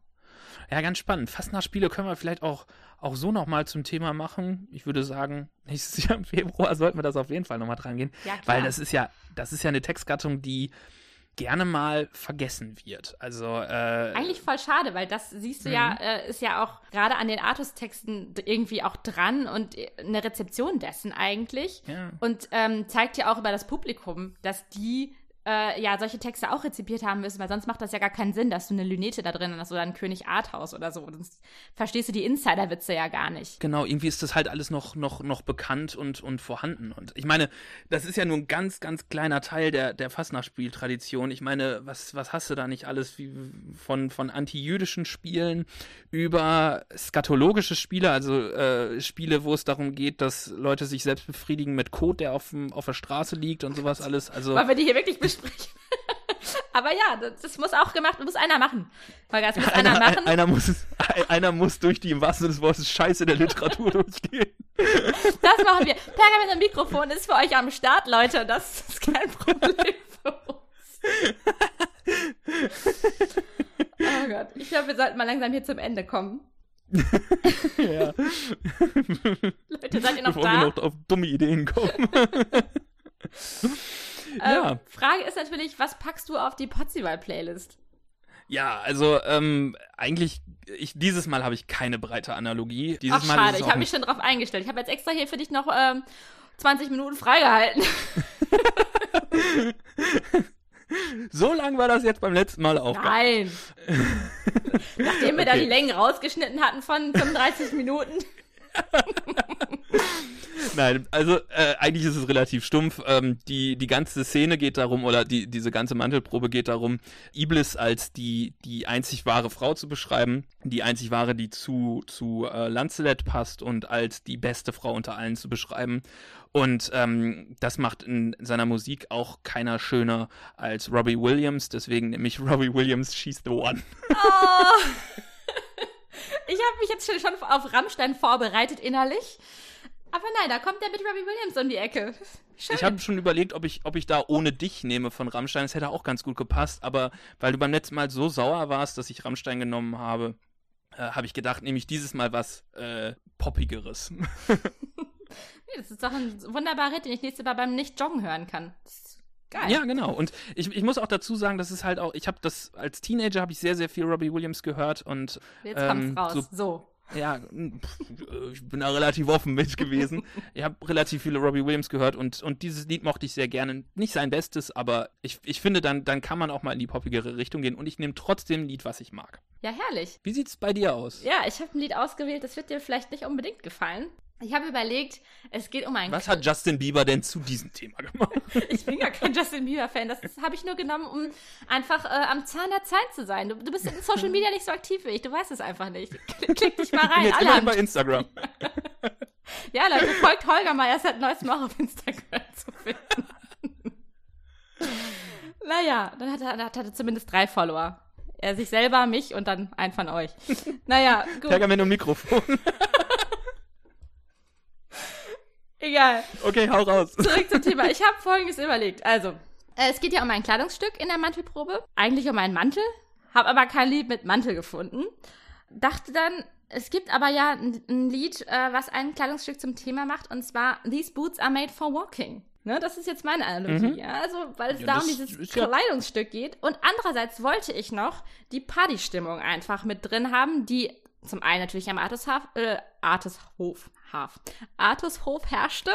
Speaker 2: Ja, ganz spannend. Fastnachtsspiele können wir vielleicht auch, auch so nochmal zum Thema machen. Ich würde sagen, nächstes Jahr im Februar sollten wir das auf jeden Fall nochmal dran gehen. Ja. Weil das ist ja, das ist ja eine Textgattung, die gerne mal vergessen wird. Also äh,
Speaker 1: eigentlich voll schade, weil das siehst du ja, mhm. äh, ist ja auch gerade an den Artus-Texten irgendwie auch dran und äh, eine Rezeption dessen eigentlich. Ja. Und ähm, zeigt ja auch über das Publikum, dass die äh, ja solche Texte auch rezipiert haben müssen, weil sonst macht das ja gar keinen Sinn, dass du eine Lünete da drin hast oder ein König Arthaus oder so. Sonst verstehst du die Insider-Witze ja gar nicht.
Speaker 2: Genau, irgendwie ist das halt alles noch, noch, noch bekannt und, und vorhanden. Und ich meine, das ist ja nur ein ganz, ganz kleiner Teil der, der Fastnachtsspieltradition. Ich meine, was, was hast du da nicht alles wie, von, von antijüdischen Spielen über skatologische Spiele, also äh, Spiele, wo es darum geht, dass Leute sich selbst befriedigen mit Code, der auf, auf der Straße liegt und sowas alles. Also,
Speaker 1: Wollen wir die hier wirklich besprechen? Aber ja, das, das muss auch gemacht, muss einer machen. Holger, das muss einer,
Speaker 2: einer,
Speaker 1: machen.
Speaker 2: einer, muss, einer muss durch die im wahrsten Sinne des Wortes Scheiße der Literatur durchgehen.
Speaker 1: Das machen wir. Pergament und Mikrofon ist für euch am Start, Leute. Das ist kein Problem für uns. Oh Gott. Ich glaube, wir sollten mal langsam hier zum Ende kommen.
Speaker 2: ja.
Speaker 1: Leute, seid ihr noch
Speaker 2: Bevor
Speaker 1: da?
Speaker 2: wir noch auf dumme Ideen kommen. ja.
Speaker 1: Ähm, Frage ist natürlich, was packst du auf die Potzival-Playlist?
Speaker 2: Ja, also ähm, eigentlich, ich, dieses Mal habe ich keine breite Analogie. Dieses
Speaker 1: Ach,
Speaker 2: Mal
Speaker 1: schade. Ich habe mich schon drauf eingestellt. Ich habe jetzt extra hier für dich noch ähm, 20 Minuten freigehalten.
Speaker 2: so lang war das jetzt beim letzten Mal auch.
Speaker 1: Nein. Nachdem wir da
Speaker 2: Okay.
Speaker 1: die Längen rausgeschnitten hatten von 35 Minuten.
Speaker 2: Nein, also äh, eigentlich ist es relativ stumpf. Ähm, die, die ganze Szene geht darum, oder die, diese ganze Mantelprobe geht darum, Iblis als die, die einzig wahre Frau zu beschreiben, die einzig wahre, die zu, zu äh, Lancelot passt und als die beste Frau unter allen zu beschreiben. Und ähm, das macht in seiner Musik auch keiner schöner als Robbie Williams, deswegen nehme ich Robbie Williams She's the One.
Speaker 1: Oh. Ich habe mich jetzt schon auf Rammstein vorbereitet innerlich. Aber nein, da kommt der mit Robbie Williams um die Ecke. Schön.
Speaker 2: Ich habe schon überlegt, ob ich, ob ich da ohne dich nehme von Rammstein. Das hätte auch ganz gut gepasst, aber weil du beim letzten Mal so sauer warst, dass ich Rammstein genommen habe, äh, habe ich gedacht, nehme ich dieses Mal was äh, Poppigeres.
Speaker 1: Das ist doch ein wunderbarer Hit, den ich nächstes Mal beim Nicht-Joggen hören kann. Das ist geil.
Speaker 2: ja, genau. Und ich, ich muss auch dazu sagen, das ist halt auch, ich habe das, als Teenager habe ich sehr, sehr viel Robbie Williams gehört und
Speaker 1: Jetzt
Speaker 2: ähm,
Speaker 1: kommt's raus.
Speaker 2: so-
Speaker 1: So.
Speaker 2: Ja, ich bin da relativ offen mit gewesen. Ich habe relativ viele Robbie Williams gehört und, und dieses Lied mochte ich sehr gerne. Nicht sein Bestes, aber ich, ich finde, dann, dann kann man auch mal in die poppigere Richtung gehen und ich nehme trotzdem ein Lied, was ich mag.
Speaker 1: Ja, herrlich.
Speaker 2: Wie sieht's bei dir aus?
Speaker 1: Ja, ich habe ein Lied ausgewählt, das wird dir vielleicht nicht unbedingt gefallen. Ich habe überlegt, es geht um ein
Speaker 2: Was hat Justin Bieber denn zu diesem Thema gemacht?
Speaker 1: Ich bin gar kein Justin Bieber-Fan. Das habe ich nur genommen, um einfach äh, am Zahn der Zeit zu sein. Du, du bist in Social Media nicht so aktiv wie ich. Du weißt es einfach nicht. Klick, dich mal
Speaker 2: Ich bin
Speaker 1: rein.
Speaker 2: jetzt bei Instagram.
Speaker 1: ja, Leute, folgt Holger mal. Er ist seit neuestem auch auf Instagram zu finden. naja, dann hat er, hat er zumindest drei Follower. Er sich selber, mich und dann einen von euch. Naja, gut.
Speaker 2: Pergament und Mikrofon.
Speaker 1: Egal.
Speaker 2: Okay, hau raus.
Speaker 1: Zurück zum Thema. Ich habe Folgendes überlegt. Also, äh, es geht ja um ein Kleidungsstück in der Mantelprobe. Eigentlich um einen Mantel. Habe aber kein Lied mit Mantel gefunden. Dachte dann, es gibt aber ja ein, ein Lied, äh, was ein Kleidungsstück zum Thema macht. Und zwar These Boots are made for walking. Ne, das ist jetzt meine Analogie. Ja? Also, weil es
Speaker 2: Ja,
Speaker 1: da um dieses
Speaker 2: ja-
Speaker 1: Kleidungsstück geht. Und andererseits wollte ich noch die Partystimmung einfach mit drin haben, die zum einen natürlich am Artushof, äh, Artushof, Haf, Artushof herrschte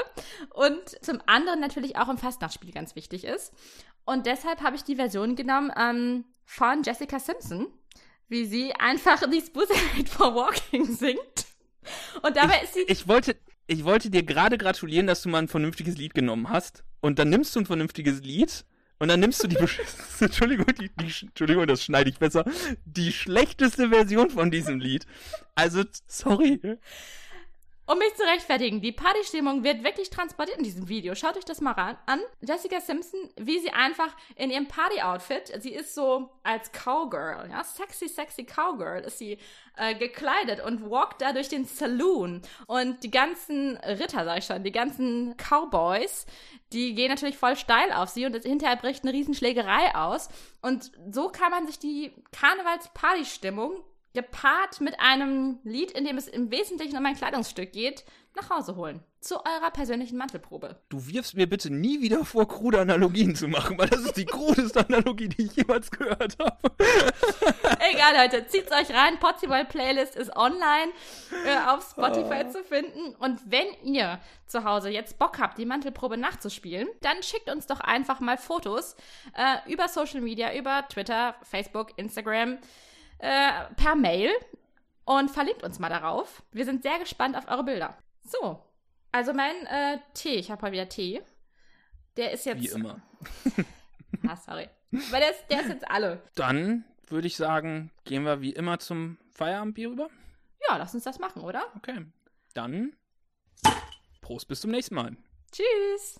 Speaker 1: und zum anderen natürlich auch im Fastnachtsspiel ganz wichtig ist. Und deshalb habe ich die Version genommen ähm, von Jessica Simpson, wie sie einfach These made for walking singt. Und dabei ist sie
Speaker 2: Ich wollte, ich wollte dir gerade gratulieren, dass du mal ein vernünftiges Lied genommen hast. Und dann nimmst du ein vernünftiges Lied und dann nimmst du die Entschuldigung, die, die, Entschuldigung, das schneide ich besser, die schlechteste Version von diesem Lied. Also, sorry.
Speaker 1: Um mich zu rechtfertigen, die Partystimmung wird wirklich transportiert in diesem Video. Schaut euch das mal an. Jessica Simpson, wie sie einfach in ihrem Party-Outfit, sie ist so als Cowgirl, ja, sexy, sexy Cowgirl, ist sie äh, gekleidet und walkt da durch den Saloon. Und die ganzen Ritter, sag ich schon, die ganzen Cowboys, die gehen natürlich voll steil auf sie und hinterher bricht eine Riesenschlägerei aus. Und so kann man sich die Karnevals-Party-Stimmung gepaart mit einem Lied, in dem es im Wesentlichen um ein Kleidungsstück geht, nach Hause holen. zu eurer persönlichen Mantelprobe.
Speaker 2: Du wirfst mir bitte nie wieder vor, krude Analogien zu machen, weil das ist die krudeste Analogie, die ich jemals gehört habe.
Speaker 1: Egal, Leute, zieht's euch rein. Potziboy Playlist ist online äh, auf Spotify zu finden. Und wenn ihr zu Hause jetzt Bock habt, die Mantelprobe nachzuspielen, dann schickt uns doch einfach mal Fotos äh, über Social Media, über Twitter, Facebook, Instagram, äh, per Mail und verlinkt uns mal darauf. Wir sind sehr gespannt auf eure Bilder. So, also mein äh, Tee, ich habe mal wieder Tee. Der ist jetzt.
Speaker 2: Wie immer.
Speaker 1: ah, sorry. Weil der ist, der ist jetzt alle.
Speaker 2: Dann würde ich sagen, gehen wir wie immer zum Feierabendbier rüber.
Speaker 1: Ja, lass uns das machen, oder?
Speaker 2: Okay. Dann Prost, bis zum nächsten Mal.
Speaker 1: Tschüss.